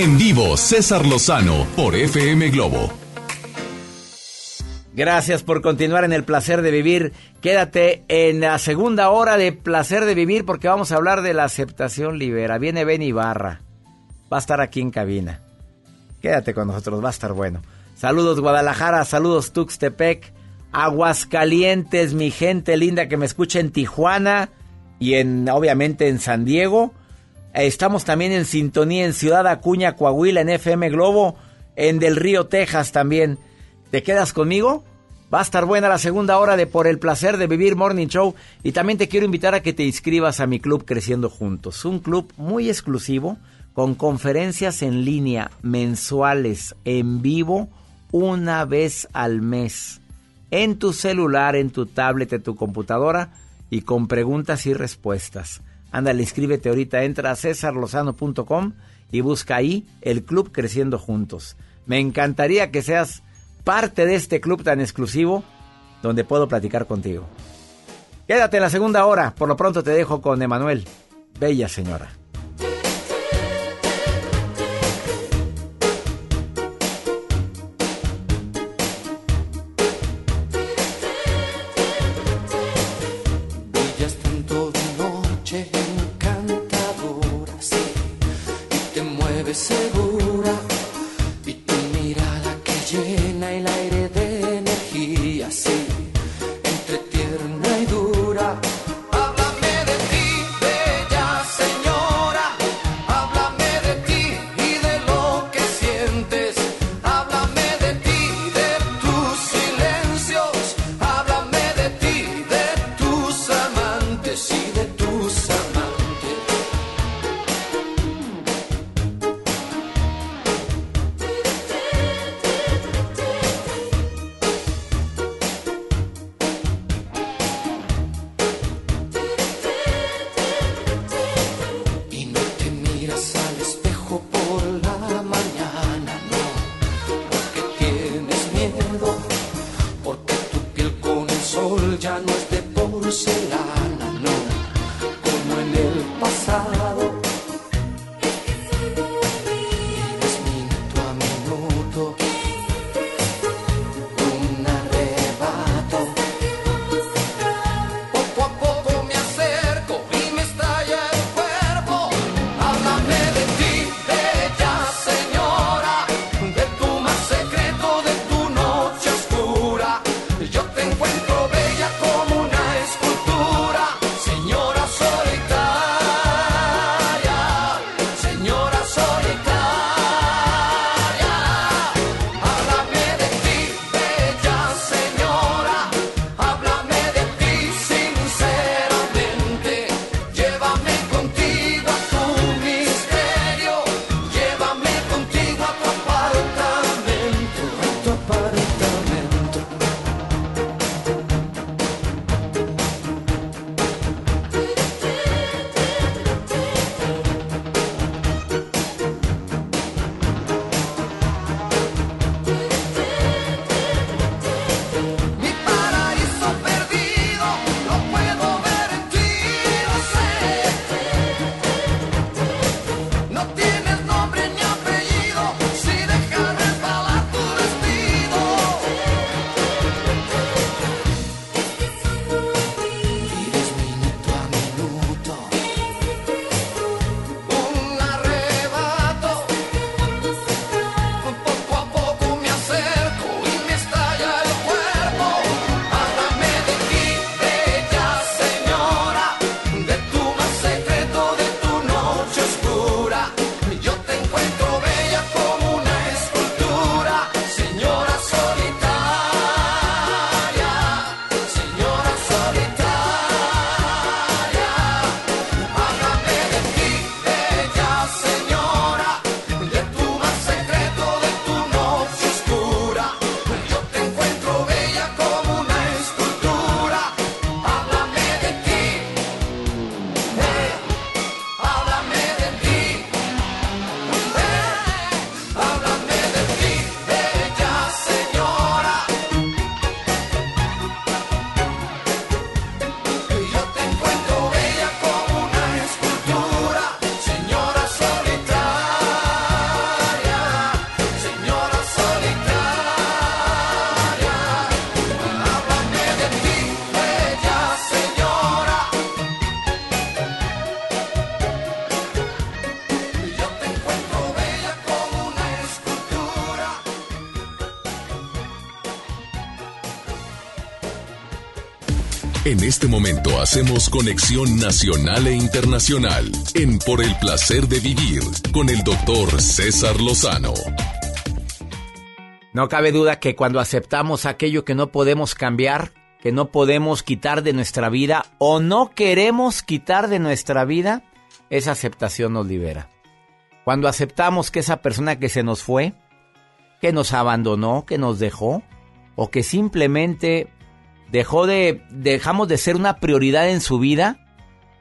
Speaker 24: En
Speaker 1: vivo, César Lozano por FM Globo.
Speaker 2: Gracias por continuar en el placer de vivir. Quédate en la segunda hora de placer de vivir porque vamos a hablar de la aceptación libera. Viene Ben Ibarra. Va a estar aquí en cabina. Quédate con nosotros, va a estar bueno. Saludos Guadalajara, saludos Tuxtepec, Aguascalientes, mi gente linda que me escucha en Tijuana y en obviamente en San Diego. Estamos también en sintonía en Ciudad Acuña, Coahuila, en FM Globo, en Del Río, Texas también. ¿Te quedas conmigo? Va a estar buena la segunda hora de Por el placer de vivir Morning Show y también te quiero invitar a que te inscribas a mi club Creciendo Juntos, un club muy exclusivo con conferencias en línea mensuales en vivo una vez al mes en tu celular, en tu tablet, en tu computadora y con preguntas y respuestas. Ándale, inscríbete ahorita, entra a cesarlozano.com y busca ahí el club Creciendo Juntos. Me encantaría que seas parte de este club tan exclusivo donde puedo platicar contigo. Quédate en la segunda hora, por lo pronto te dejo con Emanuel. Bella señora.
Speaker 1: En este momento hacemos conexión nacional e internacional en Por el placer de vivir con el doctor César Lozano.
Speaker 2: No cabe duda que cuando aceptamos aquello que no podemos cambiar, que no podemos quitar de nuestra vida o no queremos quitar de nuestra vida, esa aceptación nos libera. Cuando aceptamos que esa persona que se nos fue, que nos abandonó, que nos dejó, o que simplemente dejó de, dejamos de ser una prioridad en su vida,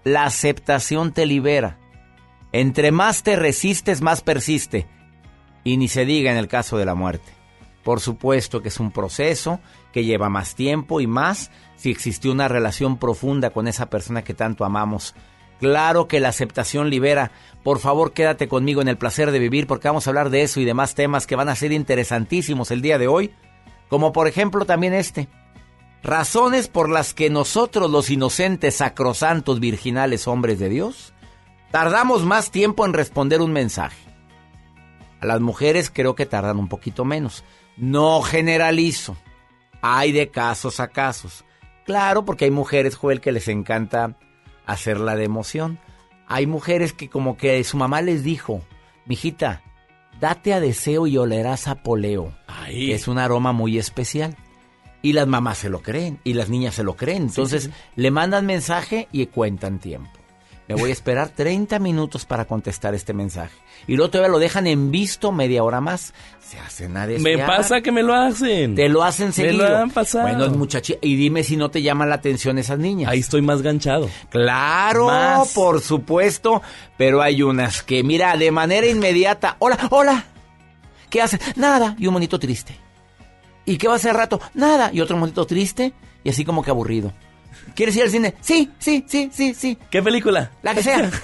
Speaker 2: la aceptación te libera. Entre más te resistes, más persiste. Y ni se diga en el caso de la muerte. Por supuesto que es un proceso que lleva más tiempo y más si existió una relación profunda con esa persona que tanto amamos. Claro que la aceptación libera. Por favor, quédate conmigo en el placer de vivir porque vamos a hablar de eso y demás temas que van a ser interesantísimos el día de hoy. Como por ejemplo también este. Razones por las que nosotros los inocentes, sacrosantos, virginales hombres de Dios, tardamos más tiempo en responder un mensaje. A las mujeres creo que tardan un poquito menos. No generalizo. Hay de casos a casos. Claro, porque hay mujeres, Joel, que les encanta hacerla de emoción. Hay mujeres que como que su mamá les dijo, mijita, date a deseo y olerás a poleo. que Es un aroma muy especial. Y las mamás se lo creen y las niñas se lo creen. Entonces le mandan mensaje y cuentan tiempo. Me voy a esperar 30 minutos para contestar este mensaje. Y luego todavía lo dejan en visto media hora más. Se hacen a desear.
Speaker 26: Me pasa que me lo hacen.
Speaker 2: Te lo hacen seguido.
Speaker 26: Me lo han pasado.
Speaker 2: Bueno, muchachita, y dime si no te llama la atención esas niñas.
Speaker 26: Ahí estoy más ganchado.
Speaker 2: Claro,
Speaker 26: Más.
Speaker 2: por supuesto. Pero hay unas que, mira, de manera inmediata. Hola, hola. ¿Qué haces? Nada. Y un monito triste. ¿Y qué va a hacer rato? Nada. Y otro monito triste. Y así como que aburrido. ¿Quieres ir al cine? Sí, sí, sí, sí, sí.
Speaker 26: ¿Qué película?
Speaker 2: La que sea.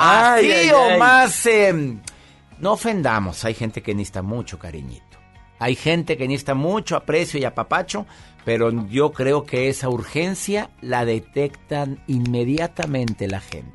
Speaker 26: Ay,
Speaker 2: Así
Speaker 26: ay,
Speaker 2: o
Speaker 26: ay.
Speaker 2: más. eh, no ofendamos. Hay gente que necesita mucho cariñito. Hay gente que necesita mucho aprecio y apapacho. Pero yo creo que esa urgencia la detectan inmediatamente la gente.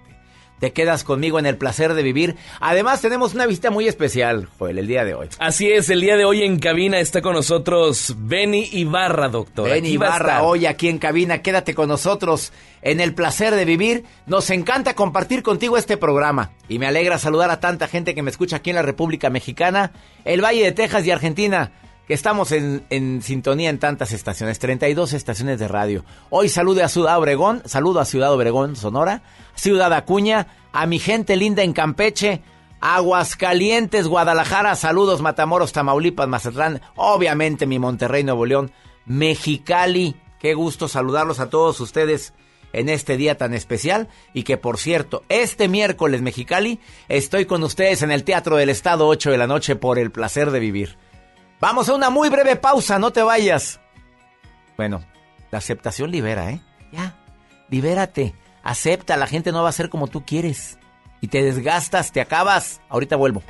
Speaker 2: Te quedas conmigo en el placer de vivir. Además, tenemos una visita muy especial, Joel, el día de hoy.
Speaker 26: Así es, el día de hoy en cabina está con nosotros Benny Ibarra, doctor. A
Speaker 2: Ibarra, hoy aquí en cabina, quédate con nosotros en el placer de vivir. Nos encanta compartir contigo este programa y me alegra saludar a tanta gente que me escucha aquí en la República Mexicana, el Valle de Texas y Argentina, que estamos en, en sintonía en tantas estaciones, 32 estaciones de radio. Hoy saludo a Ciudad Obregón, saludo a Ciudad Obregón, Sonora, Ciudad Acuña, a mi gente linda en Campeche, Aguascalientes, Guadalajara, saludos Matamoros, Tamaulipas, Mazatlán, obviamente mi Monterrey, Nuevo León, Mexicali, qué gusto saludarlos a todos ustedes en este día tan especial y que por cierto, este miércoles Mexicali estoy con ustedes en el Teatro del Estado 8 de la noche por el placer de vivir. Vamos a una muy breve pausa, no te vayas. Bueno, la aceptación libera, ¿eh? Ya, libérate, acepta, la gente no va a ser como tú quieres. Y te desgastas, te acabas. Ahorita vuelvo.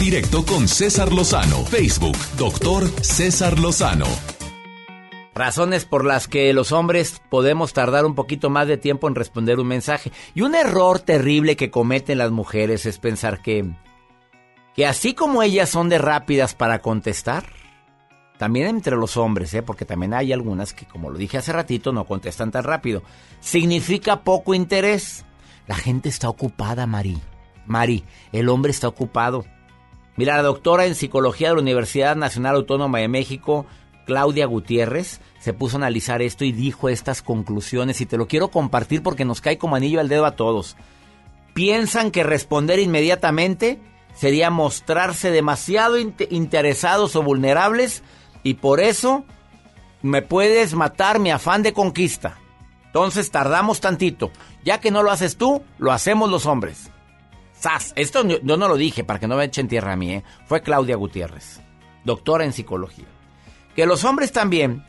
Speaker 1: Directo con César Lozano. Facebook, doctor César Lozano.
Speaker 2: Razones por las que los hombres podemos tardar un poquito más de tiempo en responder un mensaje. Y un error terrible que cometen las mujeres es pensar que, que así como ellas son de rápidas para contestar, también entre los hombres, ¿eh? porque también hay algunas que, como lo dije hace ratito, no contestan tan rápido. Significa poco interés. La gente está ocupada, Mari. Mari, el hombre está ocupado. Mira, la doctora en psicología de la Universidad Nacional Autónoma de México, Claudia Gutiérrez, se puso a analizar esto y dijo estas conclusiones y te lo quiero compartir porque nos cae como anillo al dedo a todos. Piensan que responder inmediatamente sería mostrarse demasiado interesados o vulnerables y por eso me puedes matar mi afán de conquista. Entonces tardamos tantito. Ya que no lo haces tú, lo hacemos los hombres. ¡Sas! Esto yo, no lo dije para que no me echen tierra a mí, ¿eh? Fue Claudia Gutiérrez, doctora en psicología. Que los hombres también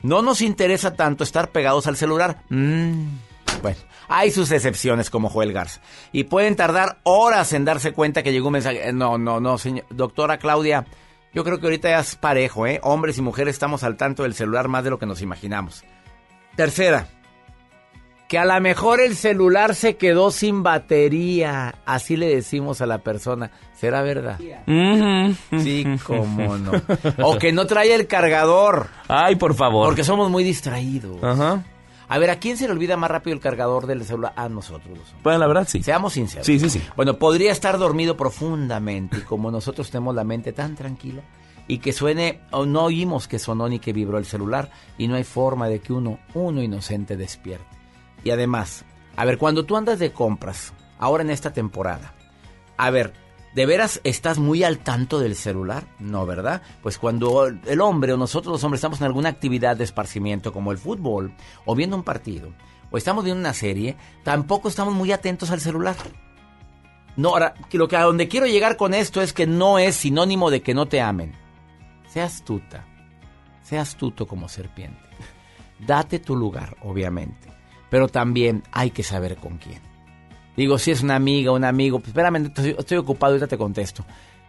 Speaker 2: no nos interesa tanto estar pegados al celular. Mm, bueno, hay sus excepciones como Joel Garza. Y pueden tardar horas en darse cuenta que llegó un mensaje. No, no, no, señor. Doctora Claudia, yo creo que ahorita ya es parejo, ¿eh? Hombres y mujeres estamos al tanto del celular más de lo que nos imaginamos. Tercera, que a lo mejor el celular se quedó sin batería. Así le decimos a la persona. ¿Será verdad? Sí, cómo no. O que no trae el cargador.
Speaker 26: Ay, por favor.
Speaker 2: Porque somos muy distraídos. Ajá. A ver, ¿a quién se le olvida más rápido el cargador del celular? A nosotros.
Speaker 26: Bueno, la verdad sí.
Speaker 2: Seamos sinceros.
Speaker 26: Sí, sí, sí.
Speaker 2: Bueno, podría estar dormido profundamente y como nosotros tenemos la mente tan tranquila y que suene, o no oímos que sonó ni que vibró el celular y no hay forma de que uno, uno inocente despierte. Y además, a ver, cuando tú andas de compras, ahora en esta temporada, a ver, ¿De veras estás muy al tanto del celular? No, ¿verdad? Pues cuando el hombre o nosotros los hombres estamos en alguna actividad de esparcimiento como el fútbol o viendo un partido o estamos viendo una serie, tampoco estamos muy atentos al celular. No, ahora, lo que a donde quiero llegar con esto es que no es sinónimo de que no te amen. Sea astuta, sea astuto como serpiente. Date tu lugar, obviamente, pero también hay que saber con quién. Digo, si es una amiga, un amigo, pues espérame, estoy, ocupado, ahorita te contesto.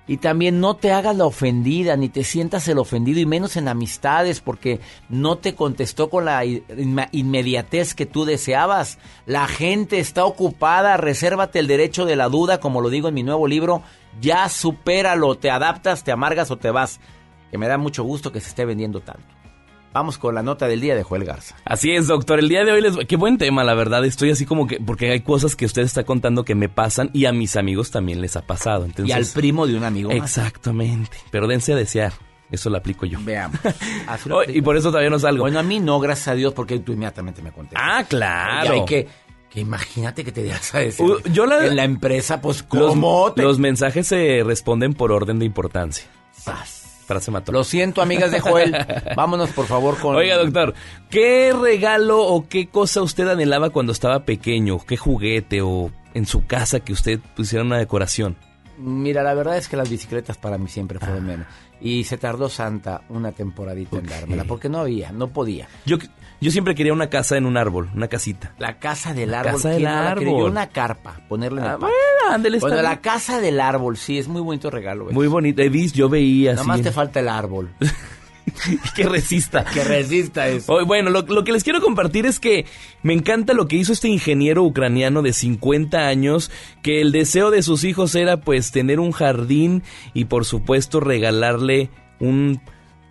Speaker 2: Y también no te hagas la ofendida, ni te sientas el ofendido, y menos en amistades, porque no te contestó con la inmediatez que tú deseabas. La gente está ocupada, resérvate el derecho de la duda, como lo digo en mi nuevo libro. Ya supéralo, te adaptas, te amargas o te vas. Que me da mucho gusto que se esté vendiendo tanto. Vamos con la nota del día de Joel Garza.
Speaker 26: Así es, doctor. El día de hoy les... Qué buen tema, la verdad. Estoy así como que... Porque hay cosas que usted está contando que me pasan y a mis amigos también les ha pasado. Entonces...
Speaker 2: Y al primo de un amigo más.
Speaker 26: Exactamente. Pero dense a desear. Eso lo aplico yo.
Speaker 2: Veamos.
Speaker 26: y por eso todavía no salgo.
Speaker 2: Bueno, a mí no, gracias a Dios, porque tú inmediatamente me contestas.
Speaker 26: Ah, claro.
Speaker 2: hay que, imagínate que te digas a decir. yo la, en la empresa, pues, ¿cómo?
Speaker 26: Los, los mensajes se responden por orden de importancia. Sas.
Speaker 2: Lo siento, amigas de Joel. Vámonos, por favor, con...
Speaker 26: Oiga, doctor, ¿qué regalo o qué cosa usted anhelaba cuando estaba pequeño? ¿Qué juguete o en su casa que usted pusiera una decoración?
Speaker 2: Mira, la verdad es que las bicicletas para mí siempre fueron ah. menos. Y se tardó Santa una temporadita en dármela, porque no había, no podía.
Speaker 26: Yo, yo siempre quería una casa en un árbol, una casita.
Speaker 2: La casa del árbol. Casa del árbol. una carpa, ponerle en el
Speaker 26: ah, Bueno, ándale,
Speaker 2: Bueno, la casa del árbol, sí, es muy bonito regalo.
Speaker 26: Muy bonito. He visto, yo veía
Speaker 2: Nada más te falta el árbol.
Speaker 26: que resista.
Speaker 2: Que resista eso.
Speaker 26: Bueno, lo, lo, que les quiero compartir es que me encanta lo que hizo este ingeniero ucraniano de 50 años, que el deseo de sus hijos era pues tener un jardín y por supuesto regalarle un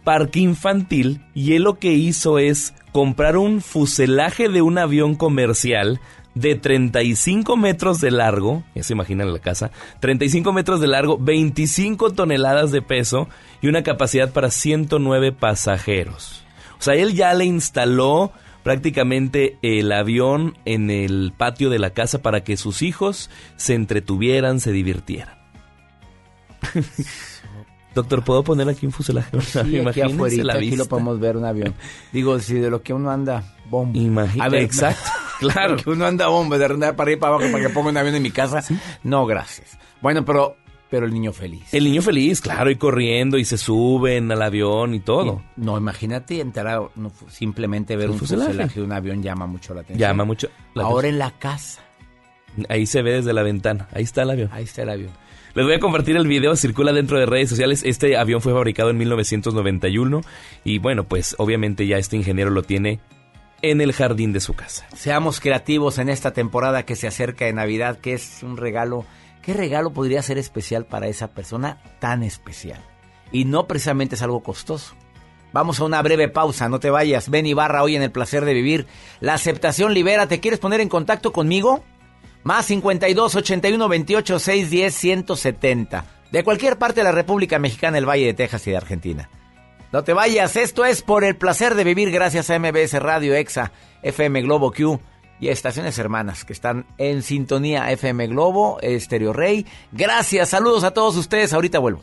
Speaker 26: parque infantil y él lo que hizo es comprar un fuselaje de un avión comercial de 35 metros de largo, ya se imaginan la casa, 35 metros de largo, 25 toneladas de peso y una capacidad para 109 pasajeros. O sea, él ya le instaló prácticamente el avión en el patio de la casa para que sus hijos se entretuvieran, se divirtieran. Doctor, ¿puedo poner aquí un fuselaje?
Speaker 2: Sí, aquí afuera, aquí lo podemos ver un avión. Digo, si de lo que uno anda, bomba.
Speaker 26: Imagínate. Exacto.
Speaker 2: claro. que uno anda bomba, de andar para ir para abajo para que ponga un avión en mi casa. No, gracias. Bueno, pero pero el niño feliz.
Speaker 26: El niño feliz, claro, y corriendo y se suben al avión y todo.
Speaker 2: no, imagínate entrar simplemente ver un fuselaje. de un avión llama mucho la atención.
Speaker 26: Llama mucho
Speaker 2: Ahora en la casa
Speaker 26: Ahí se ve desde la ventana. Ahí está el avión.
Speaker 16: Ahí está el avión.
Speaker 26: Les voy a compartir el video, circula dentro de redes sociales. Este avión fue fabricado en 1991 y bueno, pues obviamente ya este ingeniero lo tiene en el jardín de su casa.
Speaker 16: Seamos creativos en esta temporada que se acerca de Navidad, que es un regalo. ¿Qué regalo podría ser especial para esa persona tan especial? Y no precisamente es algo costoso. Vamos a una breve pausa, no te vayas. Ven y barra hoy en el placer de vivir. La aceptación libera. ¿Te quieres poner en contacto conmigo? Más 52 81 28 610 170. De cualquier parte de la República Mexicana, el Valle de Texas y de Argentina. No te vayas, esto es por el placer de vivir gracias a MBS Radio EXA, FM Globo Q y estaciones hermanas que están en sintonía FM Globo, Estéreo Rey. Gracias, saludos a todos ustedes, ahorita vuelvo.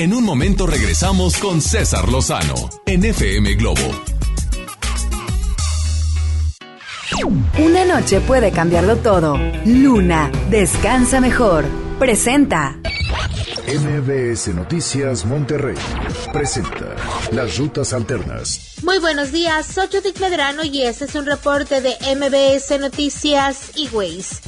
Speaker 27: En un
Speaker 1: momento regresamos con César Lozano en FM Globo.
Speaker 6: Una noche puede cambiarlo todo. Luna, descansa mejor. Presenta.
Speaker 7: MBS Noticias Monterrey presenta Las Rutas Alternas.
Speaker 8: Muy buenos días, soy Judith Medrano y este es un reporte de MBS Noticias y Ways.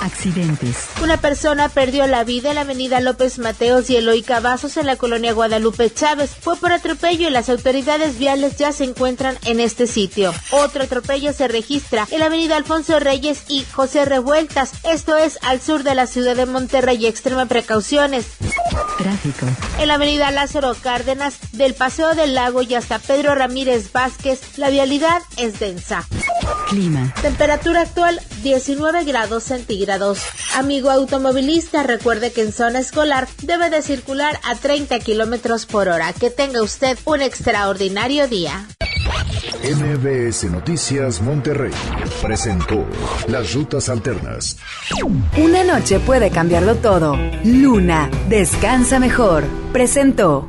Speaker 28: Accidentes.
Speaker 8: Una persona perdió la vida en la avenida López Mateos y Eloy Cavazos en la colonia Guadalupe Chávez. Fue por atropello y las autoridades viales ya se encuentran en este sitio. Otro atropello se registra en la avenida Alfonso Reyes y José Revueltas. Esto es al sur de la ciudad de Monterrey. Extrema precauciones.
Speaker 28: Tráfico.
Speaker 8: En la avenida Lázaro Cárdenas, del Paseo del Lago y hasta Pedro Ramírez Vázquez, la vialidad es densa.
Speaker 28: Clima.
Speaker 8: Temperatura actual 19 grados centígrados. Amigo automovilista, recuerde que en zona escolar debe de circular a 30 kilómetros por hora. Que tenga usted un extraordinario día.
Speaker 29: MBS Noticias Monterrey presentó Las Rutas Alternas.
Speaker 6: Una noche puede cambiarlo todo. Luna, descansa mejor. Presentó.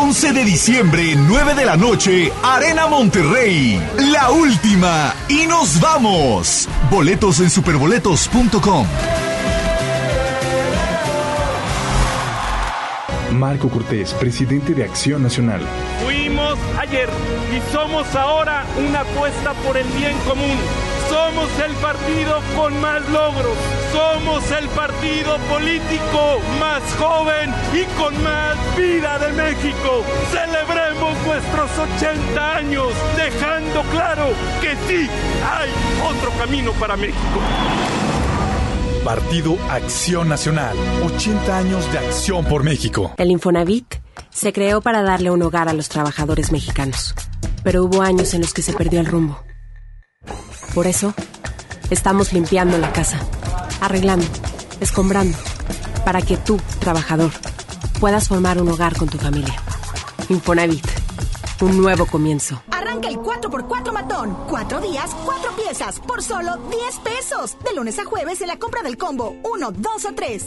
Speaker 1: 11 de diciembre, 9 de la noche, Arena Monterrey. La última. Y nos vamos. Boletos en superboletos.com.
Speaker 30: Marco Cortés, presidente de Acción Nacional.
Speaker 31: Fuimos ayer y somos ahora una apuesta por el bien común. Somos el partido con más logros. Somos el partido político más joven y con más vida de México. Celebremos nuestros 80 años, dejando claro que sí hay otro camino para México.
Speaker 30: Partido Acción Nacional. 80 años de acción por México.
Speaker 19: El Infonavit se creó para darle un hogar a los trabajadores mexicanos, pero hubo años en los que se perdió el rumbo. Por eso, estamos limpiando la casa, arreglando, escombrando, para que tú, trabajador, puedas formar un hogar con tu familia. Infonavit, un nuevo comienzo.
Speaker 32: Arranca el 4x4 matón. Cuatro días, cuatro piezas, por solo 10 pesos. De lunes a jueves en la compra del combo 1, 2 o 3.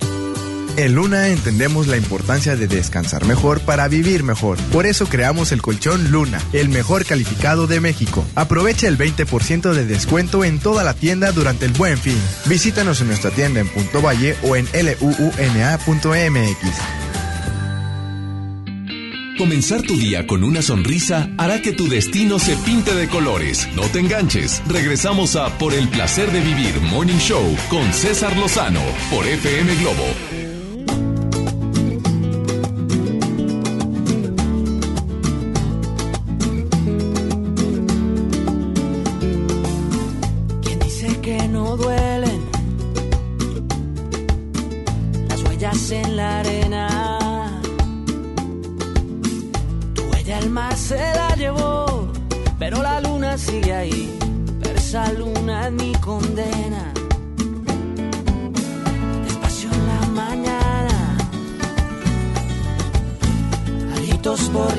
Speaker 13: En Luna entendemos la importancia de descansar mejor para vivir mejor. Por eso creamos el colchón Luna, el mejor calificado de México. Aprovecha el 20% de descuento en toda la tienda durante el buen fin. Visítanos en nuestra tienda en Punto Valle o en luuna.mx.
Speaker 1: Comenzar tu día con una sonrisa hará que tu destino se pinte de colores. No te enganches. Regresamos a Por el placer de vivir Morning Show con César Lozano por FM Globo.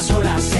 Speaker 23: Las olas,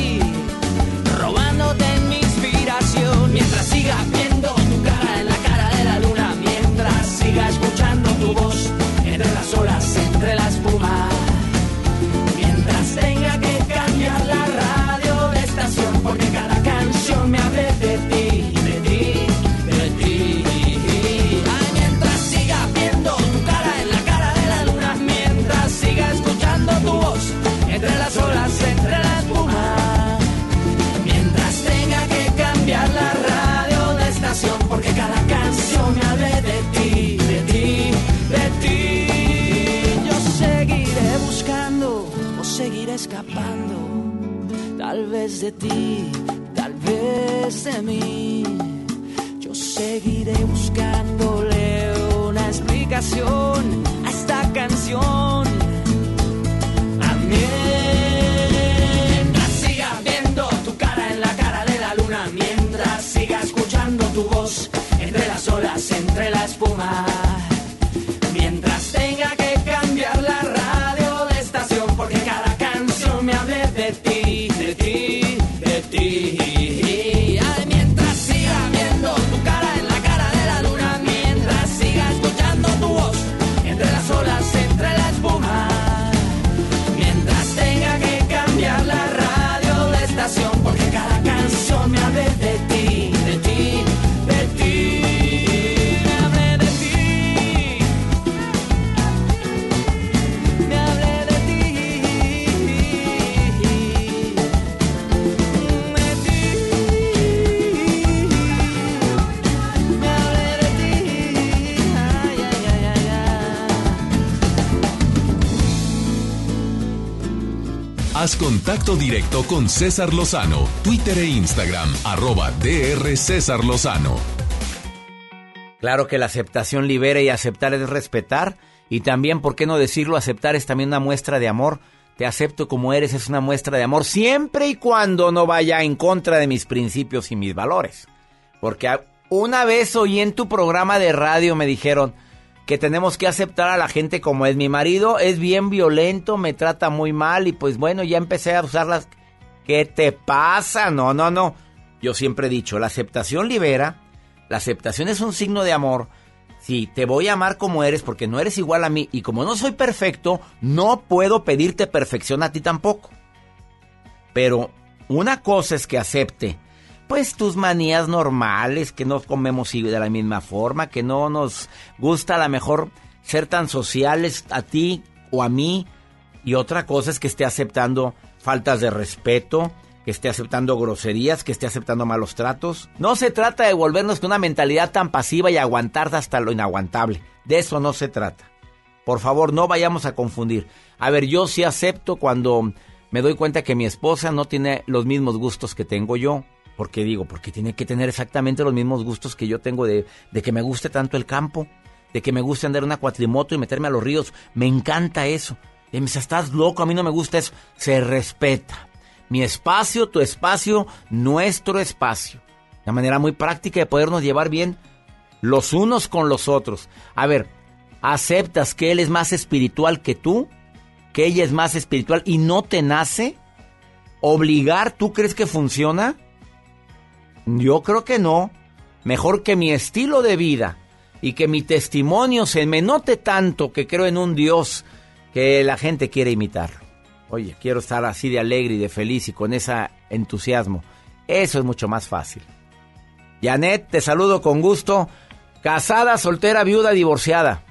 Speaker 23: siga viendo tu cara en la cara de la luna, mientras siga escuchando tu voz de ti, tal vez de mí. Yo seguiré buscándole una explicación
Speaker 1: contacto directo con César Lozano, Twitter e Instagram, arroba DR César Lozano.
Speaker 2: Claro que la aceptación libera y aceptar es respetar. Y también, ¿por qué no decirlo? Aceptar es también una muestra de amor. Te acepto como eres, es una muestra de amor, siempre y cuando no vaya en contra de mis principios y mis valores. Porque una vez oí en tu programa de radio, me dijeron que tenemos que aceptar a la gente como es. Mi marido es bien violento, me trata muy mal y pues bueno, ya empecé a usarlas. ¿Qué te pasa? No, no, no. Yo siempre he dicho, la aceptación libera, la aceptación es un signo de amor. Sí, te voy a amar como eres porque no eres igual a mí y como no soy perfecto, no puedo pedirte perfección a ti tampoco. Pero una cosa es que acepte, pues tus manías normales, que no comemos de la misma forma, que no nos gusta a lo mejor ser tan sociales a ti o a mí. Y otra cosa es que esté aceptando faltas de respeto, que esté aceptando groserías, que esté aceptando malos tratos. No se trata de volvernos con una mentalidad tan pasiva y aguantar hasta lo inaguantable. De eso no se trata. Por favor, no vayamos a confundir. A ver, yo sí acepto cuando me doy cuenta que mi esposa no tiene los mismos gustos que tengo yo. Porque digo, porque tiene que tener exactamente los mismos gustos que yo tengo de, de que me guste tanto el campo. de que me gusta andar en una cuatrimoto y meterme a los ríos. Me encanta eso. Y me dice, estás loco, a mí no me gusta eso. Se respeta. Mi espacio, tu espacio, nuestro espacio. Una manera muy práctica de podernos llevar bien los unos con los otros. A ver, ¿aceptas que él es más espiritual que tú? ¿Que ella es más espiritual y no te nace? ¿Obligar tú crees que funciona? Yo creo que no. Mejor que mi estilo de vida y que mi testimonio se me note tanto que creo en un Dios que la gente quiere imitar. Oye, quiero estar así de alegre y de feliz y con ese entusiasmo. Eso es mucho más fácil. Janet, te saludo con gusto. Casada, soltera, viuda, divorciada.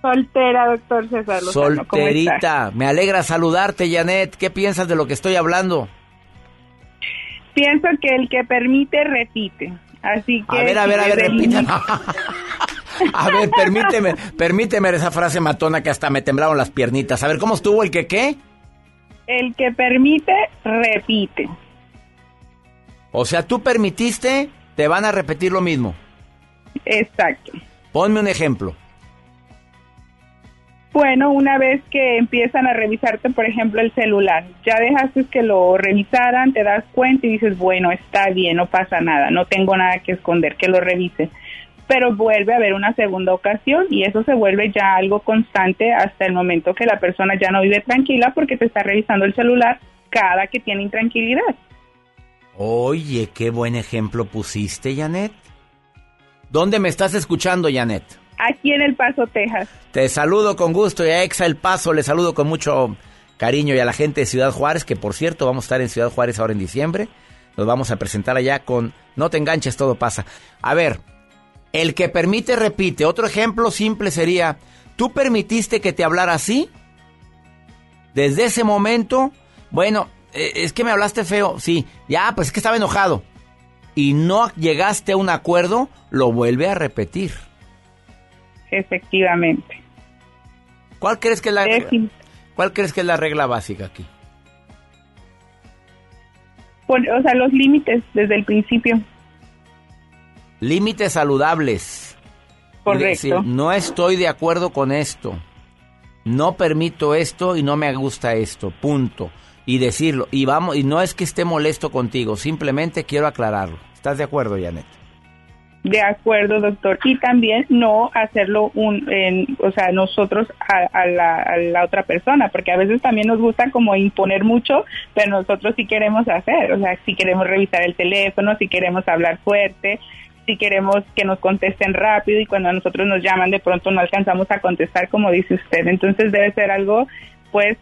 Speaker 33: Soltera, doctor César.
Speaker 2: Solterita. Me alegra saludarte, Janet. ¿Qué piensas de lo que estoy hablando?
Speaker 33: Pienso que el que permite, repite. Así que...
Speaker 2: A ver, a ver, a ver, repíteme. a ver, permíteme, permíteme esa frase matona que hasta me temblaron las piernitas. A ver, ¿cómo estuvo el que qué?
Speaker 33: El que permite, repite.
Speaker 2: O sea, tú permitiste, te van a repetir lo mismo.
Speaker 33: Exacto.
Speaker 2: Ponme un ejemplo.
Speaker 33: Bueno, una vez que empiezan a revisarte, por ejemplo, el celular, ya dejaste que lo revisaran, te das cuenta y dices, bueno, está bien, no pasa nada, no tengo nada que esconder, que lo revise. Pero vuelve a haber una segunda ocasión y eso se vuelve ya algo constante hasta el momento que la persona ya no vive tranquila porque te está revisando el celular cada que tiene intranquilidad.
Speaker 2: Oye, qué buen ejemplo pusiste, Janet. ¿Dónde me estás escuchando, Janet?
Speaker 33: Aquí en El Paso, Texas.
Speaker 2: Te saludo con gusto y a Exa El Paso le saludo con mucho cariño y a la gente de Ciudad Juárez, que por cierto vamos a estar en Ciudad Juárez ahora en diciembre. Nos vamos a presentar allá con No te enganches, todo pasa. A ver, el que permite repite. Otro ejemplo simple sería, ¿tú permitiste que te hablara así? Desde ese momento, bueno, eh, es que me hablaste feo, sí, ya, pues es que estaba enojado. Y no llegaste a un acuerdo, lo vuelve a repetir.
Speaker 33: Efectivamente.
Speaker 2: ¿Cuál crees que es la, ¿cuál crees que es la regla básica aquí?
Speaker 33: o sea, los límites desde el principio.
Speaker 2: Límites saludables.
Speaker 33: Correcto.
Speaker 2: no estoy de acuerdo con esto. No permito esto y no me gusta esto. Punto y decirlo. Y vamos, y no es que esté molesto contigo, simplemente quiero aclararlo. ¿Estás de acuerdo, Janet?
Speaker 33: De acuerdo, doctor. Y también no hacerlo un, o sea, nosotros a, la, otra persona, porque a veces también nos gusta como imponer mucho, pero nosotros sí queremos hacer, o sea, si queremos revisar el teléfono, si queremos hablar fuerte, si queremos que nos contesten rápido y cuando a nosotros nos llaman de pronto no alcanzamos a contestar como dice usted. Entonces debe ser algo, pues,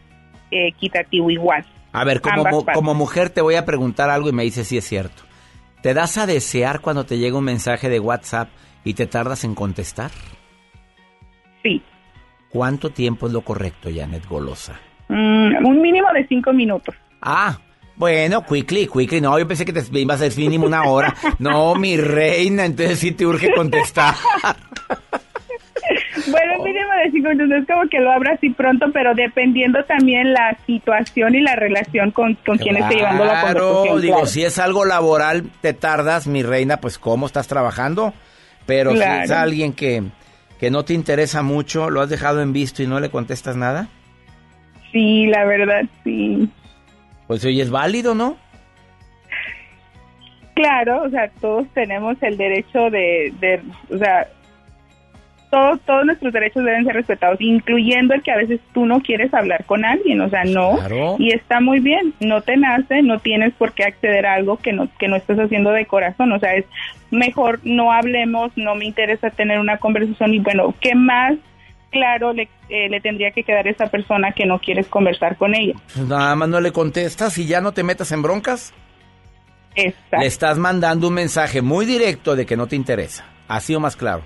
Speaker 33: equitativo igual.
Speaker 2: A ver, como, como mujer te voy a preguntar algo y me dices si es cierto. ¿Te das a desear cuando te llega un mensaje de WhatsApp y te tardas en contestar?
Speaker 33: Sí.
Speaker 2: ¿Cuánto tiempo es lo correcto, Janet Golosa?
Speaker 33: Mm, un mínimo de cinco minutos.
Speaker 2: Ah, bueno, quickly, quickly. No, yo pensé que te ibas a decir mínimo una hora. No, mi reina, entonces sí te urge contestar.
Speaker 33: Bueno, mínimo de cinco minutos, es como que lo abra así pronto, pero dependiendo también la situación y la relación con, con quien esté llevando la conversación.
Speaker 2: digo, si es algo laboral, te tardas, mi reina, pues cómo estás trabajando, pero si es alguien que, que no te interesa mucho, lo has dejado en visto y no le contestas nada.
Speaker 33: Sí, la verdad, sí.
Speaker 2: Pues hoy es válido, ¿no?
Speaker 33: Claro, o sea, todos tenemos el derecho de, de o sea, todos, todos nuestros derechos deben ser respetados, incluyendo el que a veces tú no quieres hablar con alguien, o sea, no. Y está muy bien, no te nace, no tienes por qué acceder a algo que no, que no estés haciendo de corazón, o sea, es mejor no hablemos, no me interesa tener una conversación y bueno, ¿qué más claro le, eh, le tendría que quedar a esa persona que no quieres conversar con ella?
Speaker 2: Pues nada más no le contestas y ya no te metas en broncas.
Speaker 33: Exacto.
Speaker 2: Le estás mandando un mensaje muy directo de que no te interesa, así o más claro.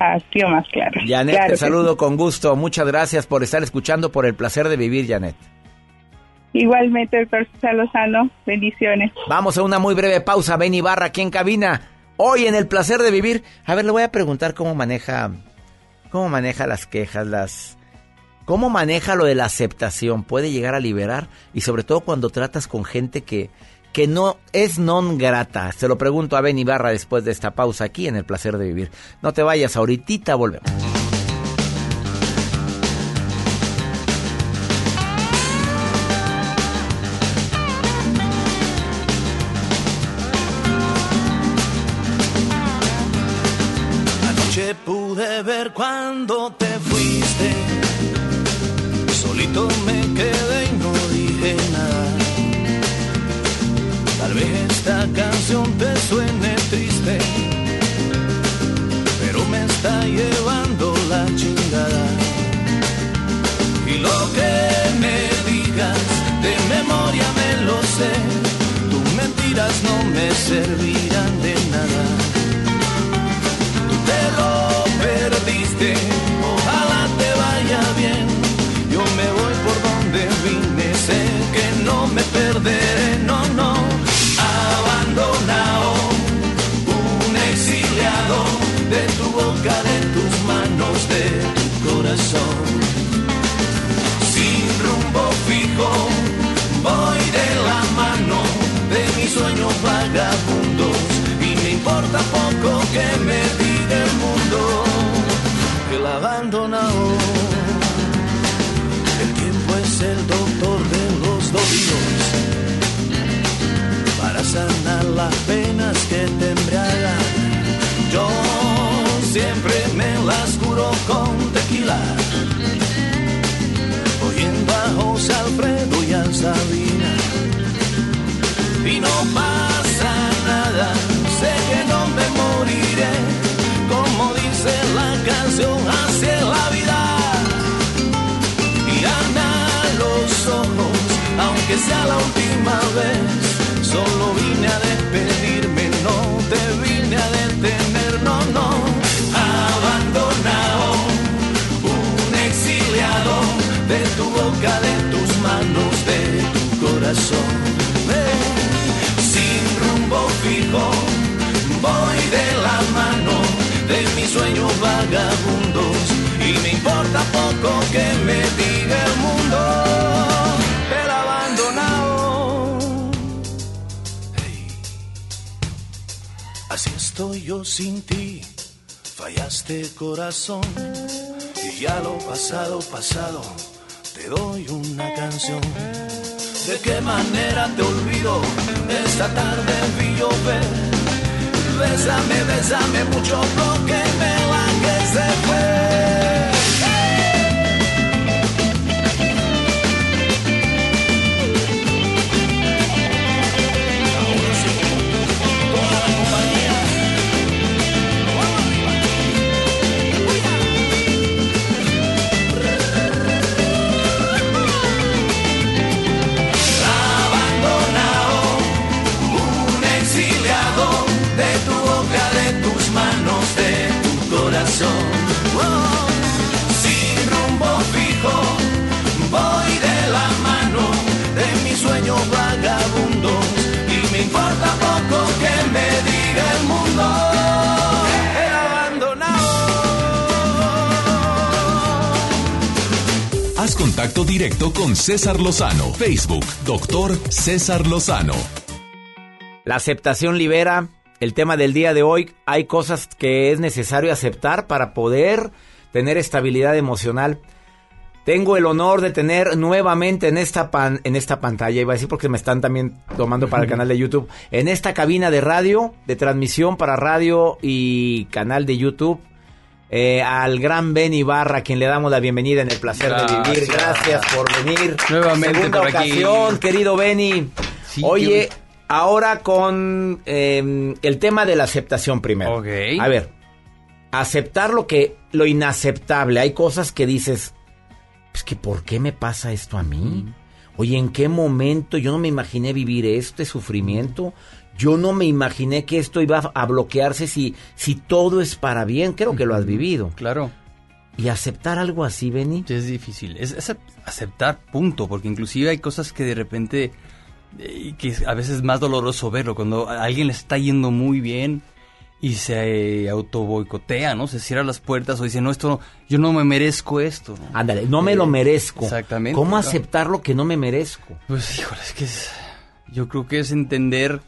Speaker 33: Más claro.
Speaker 2: Janet, te saludo con gusto. Muchas gracias por estar escuchando, por el placer de vivir, Janet.
Speaker 33: Igualmente, doctor Salozano. Bendiciones.
Speaker 2: Vamos a una muy breve pausa. Ben Ibarra aquí en cabina. Hoy en el placer de vivir. A ver, le voy a preguntar cómo maneja, cómo maneja las quejas, las, cómo maneja lo de la aceptación. Puede llegar a liberar y sobre todo cuando tratas con gente que, que no es non grata? Se lo pregunto a Ben Ibarra después de esta pausa aquí en El Placer de Vivir. No te vayas, ahorita volvemos.
Speaker 16: Anoche pude ver cuando te siempre me las curo con tequila, oyendo a José Alfredo y a Sabina. Y no pasa nada, sé que no me moriré, como dice la canción, así es la vida. Y anda los ojos, aunque sea la última vez, solo vine a despedirme, boca, de tus manos, de tu corazón. Sin rumbo fijo, voy de la mano de mis sueños vagabundos y me importa poco que me diga el mundo. El abandonado. Así estoy yo sin ti, fallaste corazón y ya lo pasado, pasado, te doy una canción. ¿De qué manera te olvido? Esta tarde vi llover. Bésame, bésame mucho porque me la que se fue.
Speaker 1: Contacto directo con César Lozano. Facebook, doctor César Lozano.
Speaker 2: La aceptación libera. El tema del día de hoy, hay cosas que es necesario aceptar para poder tener estabilidad emocional. Tengo el honor de tener nuevamente en esta, pan- en esta pantalla, iba a decir porque me están también tomando para el canal de YouTube, en esta cabina de radio, de transmisión para radio y canal de YouTube, eh, al gran Ben Ibarra, quien le damos la bienvenida en el placer de vivir. Gracias. Por venir.
Speaker 34: Nuevamente
Speaker 2: Segunda
Speaker 34: por aquí.
Speaker 2: ocasión, querido Benny. Oye, ahora con eh, el tema de la aceptación primero. A ver, aceptar lo que, lo inaceptable. Hay cosas que dices, es que ¿por qué me pasa esto a mí? Oye, ¿en qué momento yo no me imaginé vivir este sufrimiento? Yo no me imaginé que esto iba a bloquearse si, si todo es para bien. Creo que lo has vivido.
Speaker 34: Claro.
Speaker 2: Y aceptar algo así, Benny.
Speaker 34: Es difícil. Es, es aceptar, punto. Porque inclusive hay cosas que de repente, eh, que a veces es más doloroso verlo. Cuando a alguien le está yendo muy bien y se auto boicotea, ¿no? Se cierra las puertas o dice, no, esto no, yo no me merezco esto. ¿no?
Speaker 2: Ándale, no me lo merezco.
Speaker 34: Exactamente.
Speaker 2: ¿Cómo
Speaker 34: claro.
Speaker 2: aceptar lo que no me merezco?
Speaker 34: Pues, híjole, es que es... Yo creo que es entender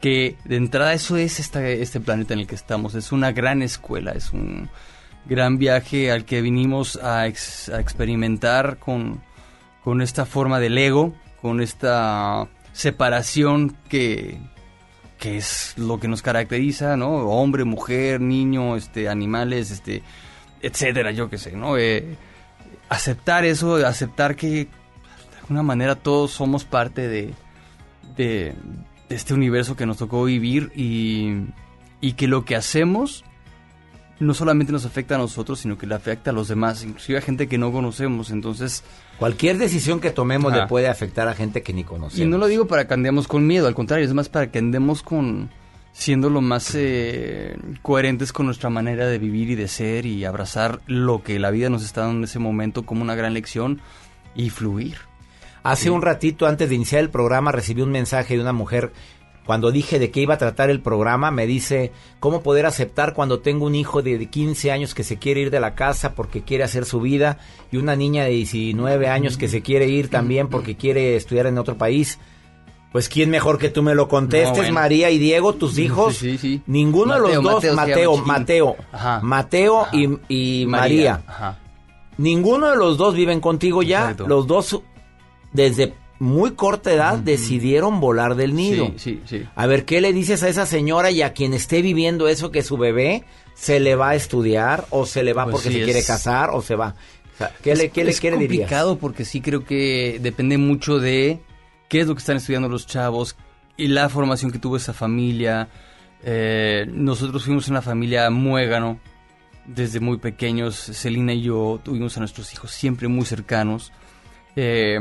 Speaker 34: que de entrada eso es este planeta en el que estamos. Es una gran escuela, es un gran viaje al que vinimos a, experimentar con, con esta forma del ego, con esta separación que, que es lo que nos caracteriza, ¿no? Hombre, mujer, niño, este, animales, este, etcétera, yo qué sé, ¿no? Eh, aceptar eso, aceptar que de alguna manera todos somos parte de, de, este universo que nos tocó vivir y, y que lo que hacemos no solamente nos afecta a nosotros, sino que le afecta a los demás, inclusive a gente que no conocemos. Entonces,
Speaker 2: cualquier decisión que tomemos le puede afectar a gente que ni conocemos.
Speaker 34: Y no lo digo para que andemos con miedo, al contrario, es más para que andemos con siendo lo más eh, coherentes con nuestra manera de vivir y de ser y abrazar lo que la vida nos está dando en ese momento como una gran lección y fluir.
Speaker 2: Hace un ratito antes de iniciar el programa recibí un mensaje de una mujer. Cuando dije de qué iba a tratar el programa, me dice, ¿cómo poder aceptar cuando tengo un hijo de 15 años que se quiere ir de la casa porque quiere hacer su vida y una niña de 19 años que se quiere ir también porque quiere estudiar en otro país? Pues quién mejor que tú me lo contestes, María y Diego, tus hijos. Sí, sí, Ninguno de los dos, Mateo, Mateo, Mateo, y, María. Ninguno de los dos viven contigo ya. Los dos desde muy corta edad decidieron volar del nido. Sí, sí, sí. A ver, ¿qué le dices a esa señora y a quien esté viviendo eso que su bebé se le va a estudiar o se le va pues porque se quiere casar o se va? ¿Qué le, qué le quiere
Speaker 34: Es complicado porque sí creo que depende mucho de qué es lo que están estudiando los chavos y la formación que tuvo esa familia. Eh, nosotros fuimos una familia muégano desde muy pequeños. Celina y yo tuvimos a nuestros hijos siempre muy cercanos. Eh,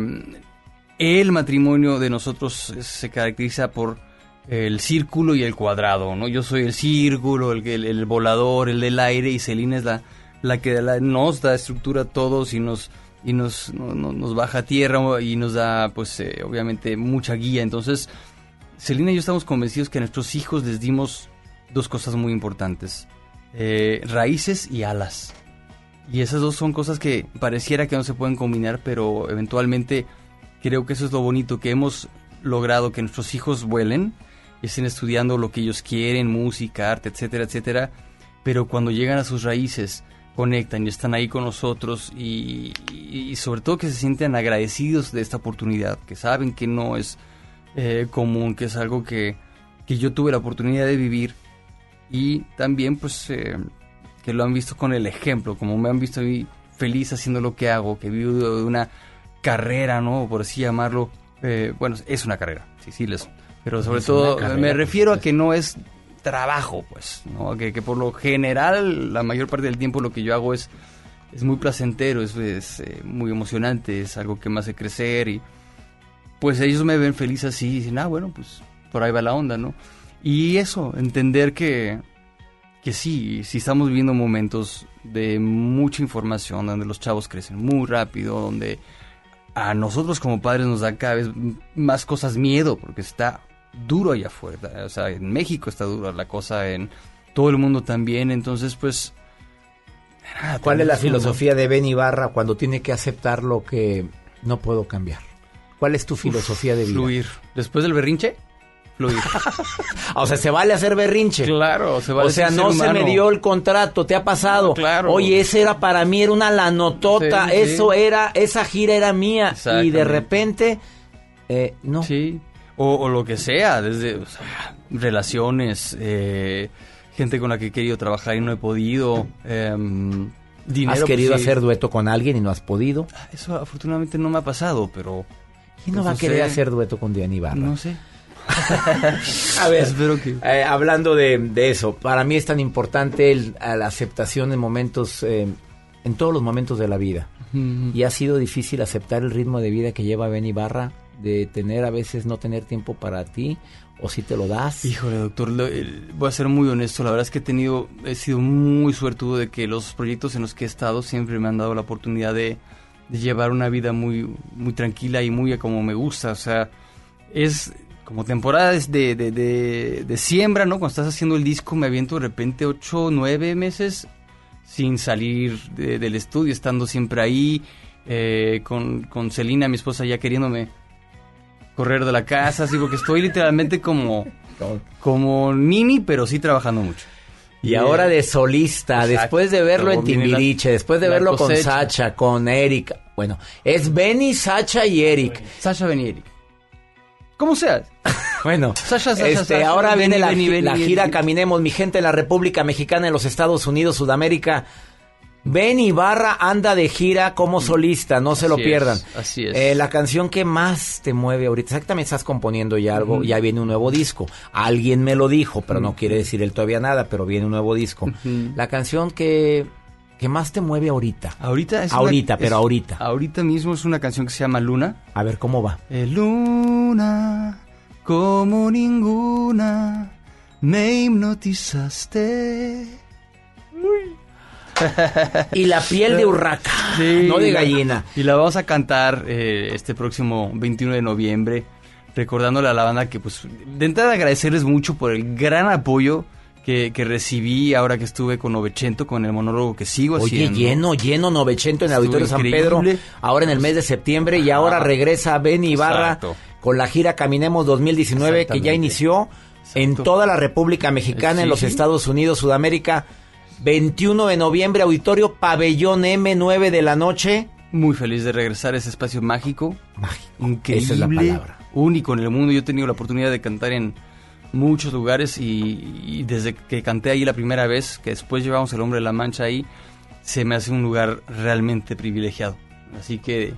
Speaker 34: el matrimonio de nosotros se caracteriza por el círculo y el cuadrado, ¿no? Yo soy el círculo, el, el, volador, el del aire, y Celina es la, la que nos da estructura a todos y nos y nos, nos baja a tierra y nos da, pues, eh, obviamente, mucha guía. Entonces, Celina y yo estamos convencidos que a nuestros hijos les dimos dos cosas muy importantes. Eh, raíces y alas. Y esas dos son cosas que pareciera que no se pueden combinar, pero eventualmente creo que eso es lo bonito, que hemos logrado que nuestros hijos vuelen, estén estudiando lo que ellos quieren, música, arte, etcétera, etcétera, pero cuando llegan a sus raíces, conectan y están ahí con nosotros y, sobre todo que se sienten agradecidos de esta oportunidad, que saben que no es eh, común, que es algo que, que, yo tuve la oportunidad de vivir y también pues eh, que lo han visto con el ejemplo, como me han visto feliz haciendo lo que hago, que vivo de una carrera, ¿no? Por así llamarlo. Eh, bueno, es una carrera, sí, sí, les, pero sobre todo me refiero a que no es trabajo, pues, ¿no? Que, por lo general, la mayor parte del tiempo lo que yo hago es, es muy placentero, es, es eh, muy emocionante, es algo que me hace crecer y pues ellos me ven feliz así y dicen, ah, bueno, pues por ahí va la onda, ¿no? Y eso, entender que, que sí, sí estamos viviendo momentos de mucha información, donde los chavos crecen muy rápido, donde a nosotros como padres nos da cada vez más cosas miedo, porque está duro allá afuera. O sea, en México está dura la cosa, en todo el mundo también. Entonces, pues...
Speaker 2: ¿Cuál es la filosofía de Ben Ibarra cuando tiene que aceptar lo que no puedo cambiar? ¿Cuál es tu filosofía de vida?
Speaker 34: Fluir. Después del berrinche, fluir.
Speaker 2: o sea, se vale hacer berrinche.
Speaker 34: Claro, se vale
Speaker 2: O sea, no se me dio el contrato, te ha pasado. claro. Oye, ese era para mí, era una lanotota, eso era, esa gira era mía. Y de repente, eh, no.
Speaker 34: Sí. O, lo que sea, desde relaciones, eh, gente con la que he querido trabajar y no he podido. Em,
Speaker 2: dinero, ¿Has querido pues hacer dueto con alguien y no has podido?
Speaker 34: Eso afortunadamente no me ha pasado, pero...
Speaker 2: ¿Quién no pues va a querer hacer dueto con Diana Ibarra?
Speaker 34: No sé.
Speaker 2: a ver, Espero que... Eh, hablando de, eso, para mí es tan importante la aceptación en momentos, eh, en todos los momentos de la vida. Y ha sido difícil aceptar el ritmo de vida que lleva Ben Ibarra, de tener a veces no tener tiempo para ti, o si te lo das.
Speaker 34: Híjole, doctor, voy a ser muy honesto, la verdad es que he tenido, he sido muy suertudo de que los proyectos en los que he estado siempre me han dado la oportunidad de, de llevar una vida muy, muy tranquila y muy como me gusta, o sea, es como temporadas de, de, de, siembra, ¿no? Cuando estás haciendo el disco me aviento de repente ocho, nueve meses sin salir del estudio, estando siempre ahí, eh, con, con Celina, mi esposa, ya queriéndome correr de la casa, así porque estoy literalmente como, como Nini, pero sí trabajando mucho.
Speaker 2: Y ahora de solista, después de verlo en Timbiriche, después de verlo con Sacha, con Eric. Bueno, es Benny, Sacha y Eric.
Speaker 34: Sacha, Benny, Eric. ¿Cómo sea?
Speaker 2: bueno, este, ahora viene la, gira Caminemos, mi gente en la República Mexicana, en los Estados Unidos, Sudamérica. Ben Ibarra anda de gira como solista, no se lo pierdan.
Speaker 34: es, así es.
Speaker 2: Eh, la canción que más te mueve ahorita, exactamente estás componiendo ya algo, ya viene un nuevo disco. Alguien me lo dijo, pero no quiere decir él todavía nada, pero viene un nuevo disco. La canción que, que más te mueve ahorita.
Speaker 34: Ahorita es
Speaker 2: Ahorita,
Speaker 34: una-
Speaker 2: pero
Speaker 34: es-
Speaker 2: ahorita.
Speaker 34: Ahorita mismo es una canción que se llama Luna.
Speaker 2: A ver cómo va.
Speaker 34: Eh, Luna, como ninguna, me hipnotizaste.
Speaker 2: Y la piel de urraca, no de gallina.
Speaker 34: Y la vamos a cantar eh, este próximo 21 de noviembre, recordándole a la banda que, pues, de entrada agradecerles mucho por el gran apoyo que, que recibí ahora que estuve con Novecento, con el monólogo que sigo
Speaker 2: Oye,
Speaker 34: haciendo.
Speaker 2: lleno, lleno, 900 en el Auditorio San. Pedro, ahora en el mes de septiembre, y ahora regresa Benny Ibarra
Speaker 34: Exacto.
Speaker 2: con la gira Caminemos 2019, que ya inició en toda la República Mexicana, en los
Speaker 34: sí.
Speaker 2: Estados Unidos, Sudamérica. 21 de noviembre, Auditorio Pabellón M, 9 de la noche.
Speaker 34: Muy feliz de regresar a ese espacio mágico.
Speaker 2: Mágico.
Speaker 34: Increíble.
Speaker 2: Esa es la palabra.
Speaker 34: Único en el mundo. Yo he tenido la oportunidad de cantar en muchos lugares y, y desde que canté ahí la primera vez, que después llevamos el hombre de la mancha ahí, se me hace un lugar realmente privilegiado. Así que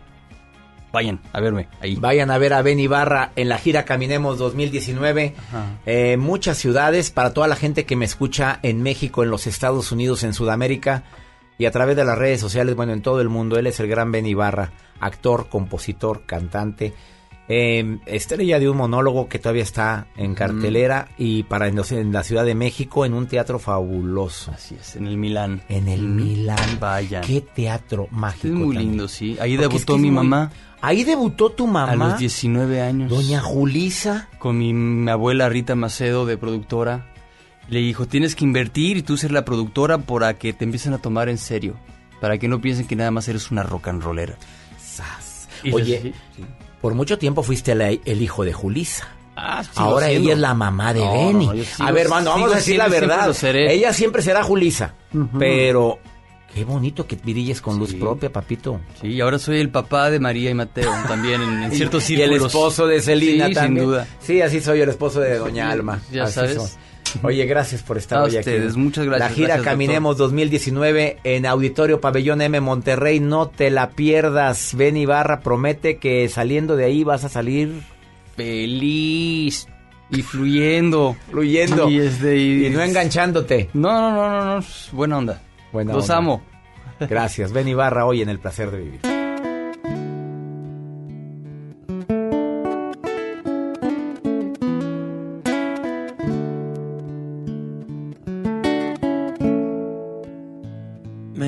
Speaker 34: vayan a verme ahí.
Speaker 2: Vayan a ver a Ben Ibarra en la gira Caminemos 2019.
Speaker 34: Ajá.
Speaker 2: Eh, muchas ciudades, para toda la gente que me escucha en México, en los Estados Unidos, en Sudamérica y a través de las redes sociales, bueno, en todo el mundo. Él es el gran Ben Ibarra, actor, compositor, cantante, eh, estrella de un monólogo que todavía está en cartelera y para en, la Ciudad de México en un teatro fabuloso.
Speaker 34: Así es, en el Milán.
Speaker 2: En el
Speaker 34: Mm,
Speaker 2: Milán.
Speaker 34: Vayan.
Speaker 2: Qué teatro mágico.
Speaker 34: Es muy
Speaker 2: también.
Speaker 34: lindo, sí. Ahí
Speaker 2: Porque
Speaker 34: debutó
Speaker 2: es que es
Speaker 34: mi
Speaker 2: muy-
Speaker 34: mamá.
Speaker 2: Ahí debutó tu mamá.
Speaker 34: A los 19 años.
Speaker 2: Doña Julisa.
Speaker 34: Con mi, mi abuela Rita Macedo de productora. Le dijo, tienes que invertir y tú ser la productora para que te empiecen a tomar en serio. Para que no piensen que nada más eres una rock and rollera.
Speaker 2: Sas. Oye,
Speaker 34: sí.
Speaker 2: Por mucho tiempo fuiste el hijo de Julisa.
Speaker 34: Ah,
Speaker 2: Ahora
Speaker 34: siendo.
Speaker 2: ella es la mamá de
Speaker 34: No,
Speaker 2: Benny.
Speaker 34: no, yo sigo-
Speaker 2: a ver, mano, vamos a decir la
Speaker 34: siempre
Speaker 2: verdad. Ella siempre será Julisa. Pero qué bonito que brilles con luz propia, papito.
Speaker 34: Sí, ahora soy el papá de María y Mateo también en, en ciertos
Speaker 2: y, y
Speaker 34: círculos.
Speaker 2: el esposo de Celina
Speaker 34: Sí,
Speaker 2: también.
Speaker 34: sin duda.
Speaker 2: Sí, así soy el esposo de Doña Alma.
Speaker 34: ya
Speaker 2: Así
Speaker 34: sabes.
Speaker 2: soy. Oye, gracias por estar
Speaker 34: A
Speaker 2: hoy aquí.
Speaker 34: ustedes, muchas gracias,
Speaker 2: La gira
Speaker 34: gracias,
Speaker 2: Caminemos 2019 en Auditorio Pabellón M Monterrey. No te la pierdas. Ben Ibarra promete que saliendo de ahí vas a salir
Speaker 34: Feliz y fluyendo.
Speaker 2: fluyendo
Speaker 34: Y, este, y-
Speaker 2: y no enganchándote.
Speaker 34: No, no, no, no, buena onda.
Speaker 2: Buena
Speaker 34: Los
Speaker 2: onda.
Speaker 34: amo.
Speaker 2: Gracias. Ben Ibarra hoy en El Placer de Vivir.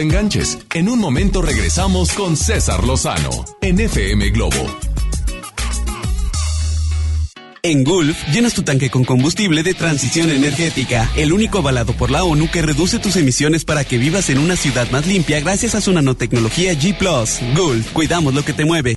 Speaker 1: Enganches. En un momento regresamos con César Lozano en FM Globo.
Speaker 35: En Gulf, llenas tu tanque con combustible de transición energética, el único avalado por la ONU que reduce tus emisiones para que vivas en una ciudad más limpia gracias a su nanotecnología G ⁇ Gulf, cuidamos lo que te mueve.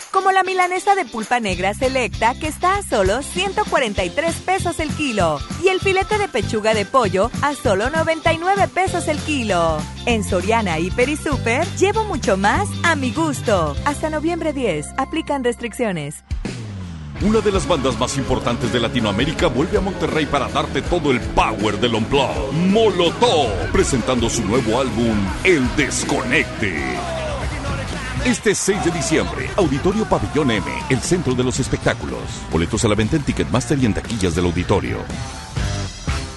Speaker 10: como la milanesa de pulpa negra selecta que está a solo 143 pesos el kilo y el filete de pechuga de pollo a solo 99 pesos el kilo. En Soriana Hiper y Super llevo mucho más a mi gusto. Hasta noviembre 10, aplican restricciones.
Speaker 36: Una de las bandas más importantes de Latinoamérica vuelve a Monterrey para darte todo el power del Unplugged. Molotov, presentando su nuevo álbum, El Desconecte. Este 6 de diciembre, Auditorio Pabellón M, el centro de los espectáculos. Boletos a la venta en Ticketmaster y en taquillas del auditorio.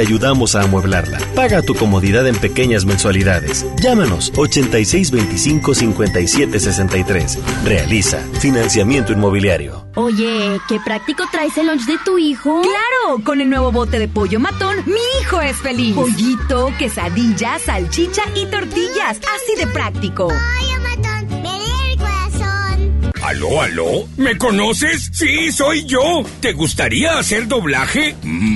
Speaker 20: ayudamos a amueblarla. Paga tu comodidad en pequeñas mensualidades. Llámanos 8625-5763. Realiza financiamiento inmobiliario.
Speaker 6: Oye, qué práctico traes el lunch de tu hijo.
Speaker 37: Claro, con el nuevo bote de pollo matón, mi hijo es feliz.
Speaker 6: Pollito, quesadilla, salchicha y tortillas. Así de práctico.
Speaker 38: Pollo matón, me lee el corazón.
Speaker 39: ¿Aló, aló? ¿Me conoces? Sí, soy yo. ¿Te gustaría hacer doblaje? Mmm,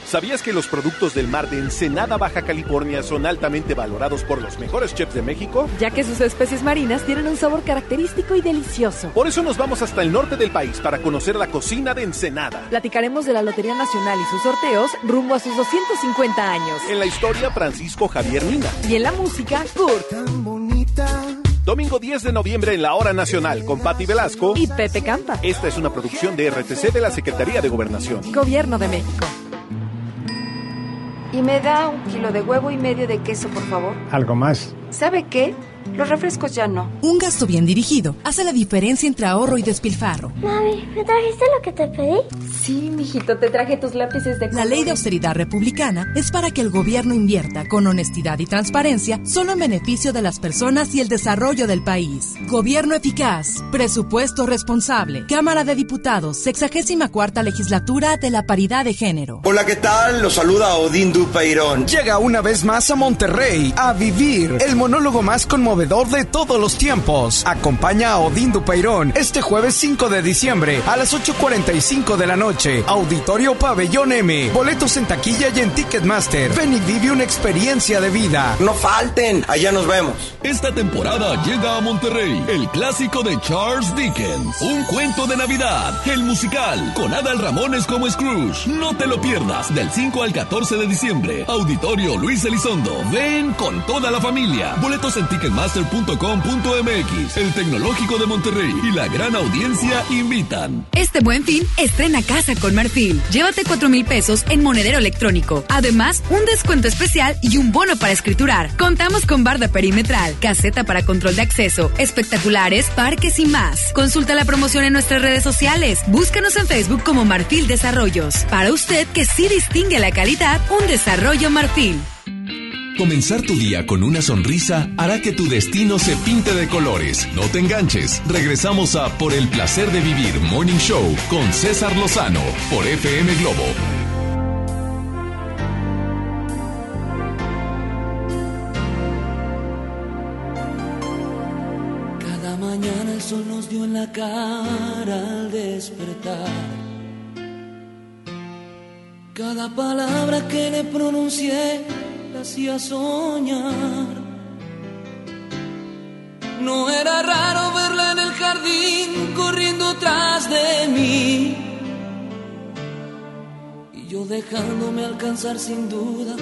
Speaker 40: ¿Sabías que los productos del mar de Ensenada, Baja California son altamente valorados por los mejores chefs de México?
Speaker 41: Ya que sus especies marinas tienen un sabor característico y delicioso.
Speaker 40: Por eso nos vamos hasta el norte del país para conocer la cocina de Ensenada.
Speaker 41: Platicaremos de la Lotería Nacional y sus sorteos rumbo a sus 250 años.
Speaker 40: En la historia, Francisco Javier Mina.
Speaker 41: Y en la música, Kurt.
Speaker 40: Tan bonita. Domingo 10 de noviembre en la Hora Nacional con Patti Velasco
Speaker 41: y Pepe Campa.
Speaker 40: Esta es una producción de RTC de la Secretaría de Gobernación.
Speaker 41: Gobierno de México.
Speaker 42: Y me da un kilo de huevo y medio de queso, por favor.
Speaker 43: ¿Algo más?
Speaker 42: ¿Sabe qué? Los refrescos ya no.
Speaker 14: Un gasto bien dirigido hace la diferencia entre ahorro y despilfarro.
Speaker 38: Mami, ¿me trajiste lo que te pedí?
Speaker 42: Sí, mijito, te traje tus lápices de
Speaker 14: La ley de austeridad republicana es para que el gobierno invierta con honestidad y transparencia solo en beneficio de las personas y el desarrollo del país. Gobierno eficaz, presupuesto responsable. Cámara de Diputados, 64 legislatura de la paridad de género.
Speaker 44: Hola, ¿qué tal? Los saluda Odín Dupeirón.
Speaker 45: Llega una vez más a Monterrey a vivir el monólogo más conmovedor de todos los tiempos. Acompaña a Odín Dupeirón este jueves 5 de diciembre a las 8.45 de la noche. Auditorio Pabellón M. Boletos en taquilla y en Ticketmaster. Ven y vive una experiencia de vida.
Speaker 44: No falten, allá nos vemos.
Speaker 1: Esta temporada llega a Monterrey el clásico de Charles Dickens. Un cuento de Navidad. El musical con Adal Ramones como Scrooge. No te lo pierdas del 5 al 14 de diciembre. Auditorio Luis Elizondo. Ven con toda la familia. Boletos en Ticketmaster
Speaker 46: Master.com.mx, el Tecnológico de Monterrey y la gran audiencia invitan.
Speaker 47: Este buen fin, estrena casa con Marfil. Llévate 4 mil pesos en monedero electrónico. Además, un descuento especial y un bono para escriturar. Contamos con barda perimetral, caseta para control de acceso, espectaculares, parques y más. Consulta la promoción en nuestras redes sociales. Búscanos en Facebook como Marfil Desarrollos. Para usted que sí distingue la calidad, un desarrollo Marfil.
Speaker 1: Comenzar tu día con una sonrisa hará que tu destino se pinte de colores. No te enganches. Regresamos a Por el placer de vivir Morning Show con César Lozano por FM Globo.
Speaker 5: Cada mañana el sol nos dio en la cara al despertar. Cada palabra que le pronuncié hacía soñar. No era raro verla en el jardín corriendo tras de mí. Y yo dejándome alcanzar sin duda,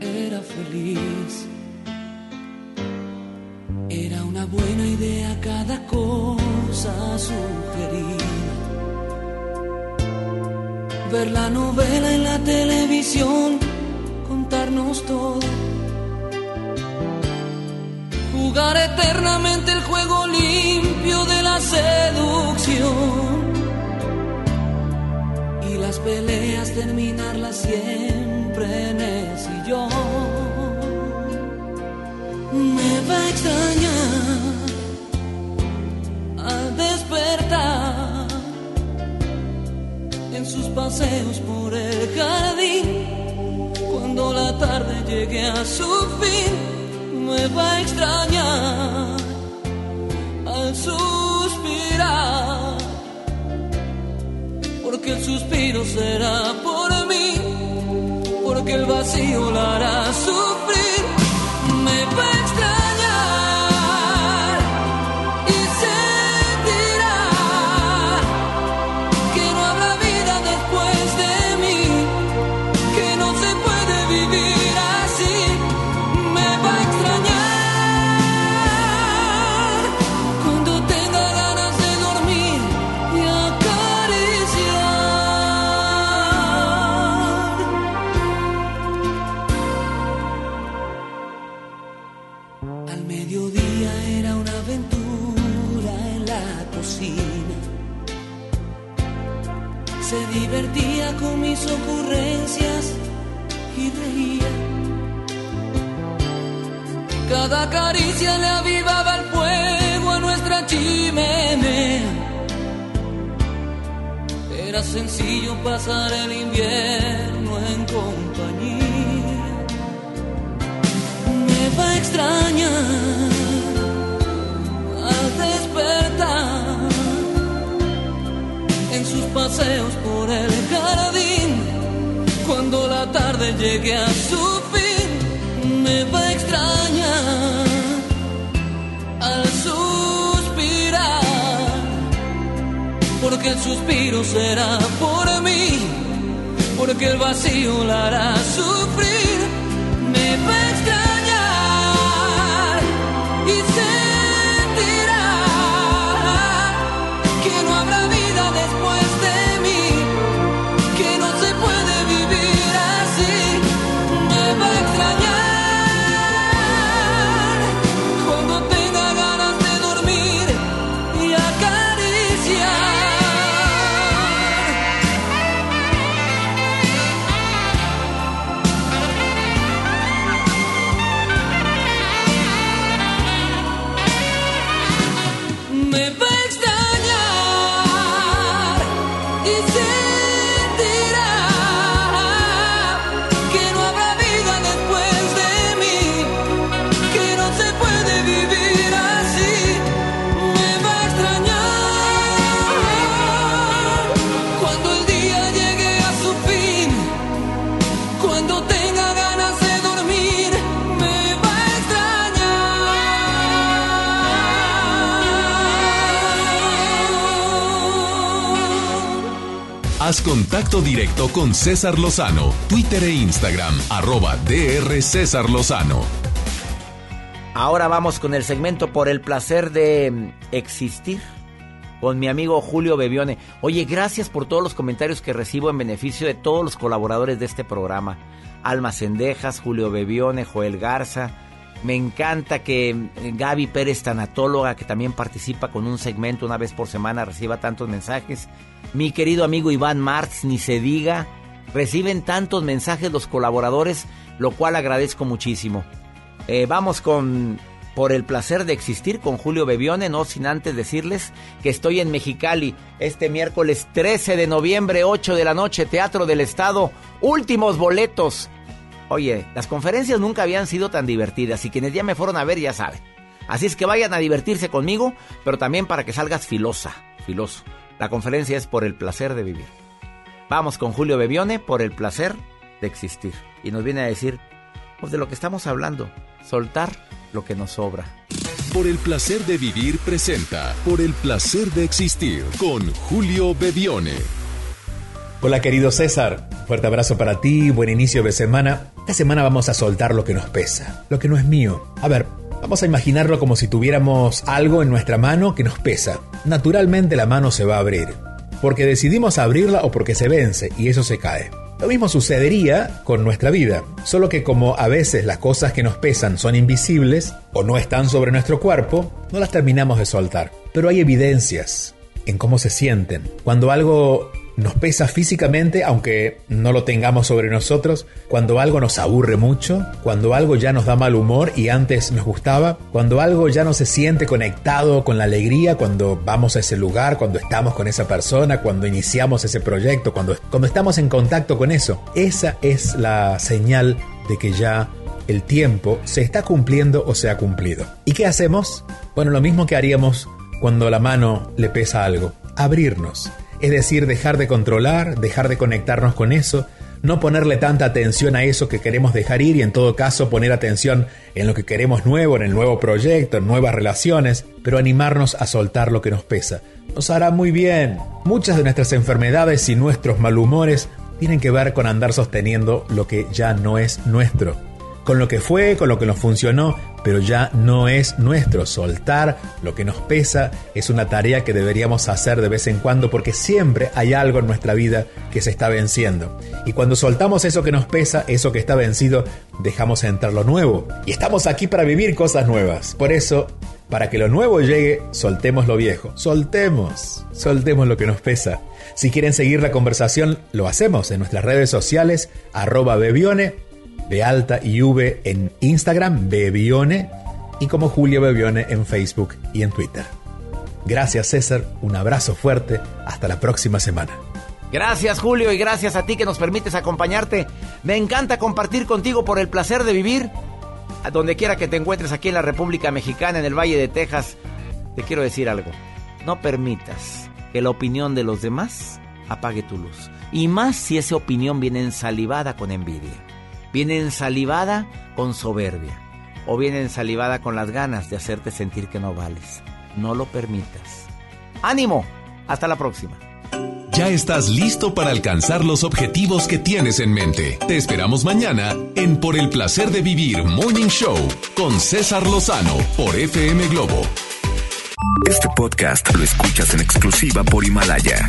Speaker 5: era feliz. Era una buena idea cada cosa sugerida. Ver la novela en la televisión contarnos todo. Jugar eternamente el juego limpio de la seducción. Y las peleas terminarlas siempre en el sillón. Me va a extrañar al despertar en sus paseos por el jardín la tarde llegue a su fin, me va a extrañar al suspirar, porque el suspiro será por mí, porque el vacío la hará sufrir, Cada caricia le avivaba el fuego a nuestra chimenea. Era sencillo pasar el invierno en compañía. Me va a extrañar al despertar en sus paseos por el jardín. Cuando la tarde llegue a su fin, me va a extrañar al suspirar, porque el suspiro será por mí, porque el vacío la hará sufrir. Me va a extrañar y sentirá que no habrá vida después
Speaker 1: Contacto directo con César Lozano, Twitter e Instagram, arroba DR César Lozano.
Speaker 2: Ahora vamos con el segmento por el placer de mm, existir con mi amigo Julio Bebione. Oye, gracias por todos los comentarios que recibo en beneficio de todos los colaboradores de este programa. Alma Cendejas, Julio Bebione, Joel Garza. Me encanta que mm, Gaby Pérez, tanatóloga, que también participa con un segmento una vez por semana, reciba tantos mensajes. Mi querido amigo Iván Marx, ni se diga. Reciben tantos mensajes los colaboradores, lo cual agradezco muchísimo. Eh, vamos con por el placer de existir con Julio Bebione, no sin antes decirles que estoy en Mexicali este miércoles 13 de noviembre, 8 de la noche, Teatro del Estado, últimos boletos. Oye, las conferencias nunca habían sido tan divertidas y quienes ya me fueron a ver ya saben. Así es que vayan a divertirse conmigo, pero también para que salgas filosa, filoso. La conferencia es por el placer de vivir. Vamos con Julio Bebione por el placer de existir. Y nos viene a decir, pues de lo que estamos hablando, soltar lo que nos sobra.
Speaker 1: Por el placer de vivir presenta Por el placer de existir con Julio Bebione.
Speaker 48: Hola querido César, fuerte abrazo para ti, buen inicio de semana. Esta semana vamos a soltar lo que nos pesa, lo que no es mío. A ver, vamos a imaginarlo como si tuviéramos algo en nuestra mano que nos pesa. Naturalmente la mano se va a abrir, porque decidimos abrirla o porque se vence y eso se cae. Lo mismo sucedería con nuestra vida, solo que como a veces las cosas que nos pesan son invisibles o no están sobre nuestro cuerpo, no las terminamos de soltar. Pero hay evidencias en cómo se sienten. Cuando algo nos pesa físicamente, aunque no lo tengamos sobre nosotros, cuando algo nos aburre mucho, cuando algo ya nos da mal humor y antes nos gustaba, cuando algo ya no se siente conectado con la alegría, cuando vamos a ese lugar, cuando estamos con esa persona, cuando iniciamos ese proyecto, cuando, cuando estamos en contacto con eso, esa es la señal de que ya el tiempo se está cumpliendo o se ha cumplido. ¿Y qué hacemos? Bueno, lo mismo que haríamos cuando la mano le pesa algo, abrirnos es decir, dejar de controlar, dejar de conectarnos con eso, no ponerle tanta atención a eso que queremos dejar ir y en todo caso poner atención en lo que queremos nuevo, en el nuevo proyecto, en nuevas relaciones, pero animarnos a soltar lo que nos pesa. Nos hará muy bien. Muchas de nuestras enfermedades y nuestros malhumores tienen que ver con andar sosteniendo lo que ya no es nuestro con lo que fue, con lo que nos funcionó, pero ya no es nuestro. Soltar lo que nos pesa es una tarea que deberíamos hacer de vez en cuando porque siempre hay algo en nuestra vida que se está venciendo. Y cuando soltamos eso que nos pesa, eso que está vencido, dejamos entrar lo nuevo. Y estamos aquí para vivir cosas nuevas. Por eso, para que lo nuevo llegue, soltemos lo viejo. Soltemos, soltemos lo que nos pesa. Si quieren seguir la conversación, lo hacemos en nuestras redes sociales, arroba bebione de alta y V en Instagram, Bebione, y como Julio Bebione en Facebook y en Twitter. Gracias César, un abrazo fuerte, hasta la próxima semana.
Speaker 2: Gracias Julio y gracias a ti que nos permites acompañarte. Me encanta compartir contigo por el placer de vivir. Donde quiera que te encuentres aquí en la República Mexicana, en el Valle de Texas, te quiero decir algo. No permitas que la opinión de los demás apague tu luz. Y más si esa opinión viene ensalivada con envidia viene ensalivada con soberbia o viene ensalivada con las ganas de hacerte sentir que no vales. No lo permitas. ¡Ánimo! Hasta la próxima.
Speaker 1: Ya estás listo para alcanzar los objetivos que tienes en mente. Te esperamos mañana en Por el placer de vivir Morning Show con César Lozano por FM Globo.
Speaker 9: Este podcast lo escuchas en exclusiva por Himalaya.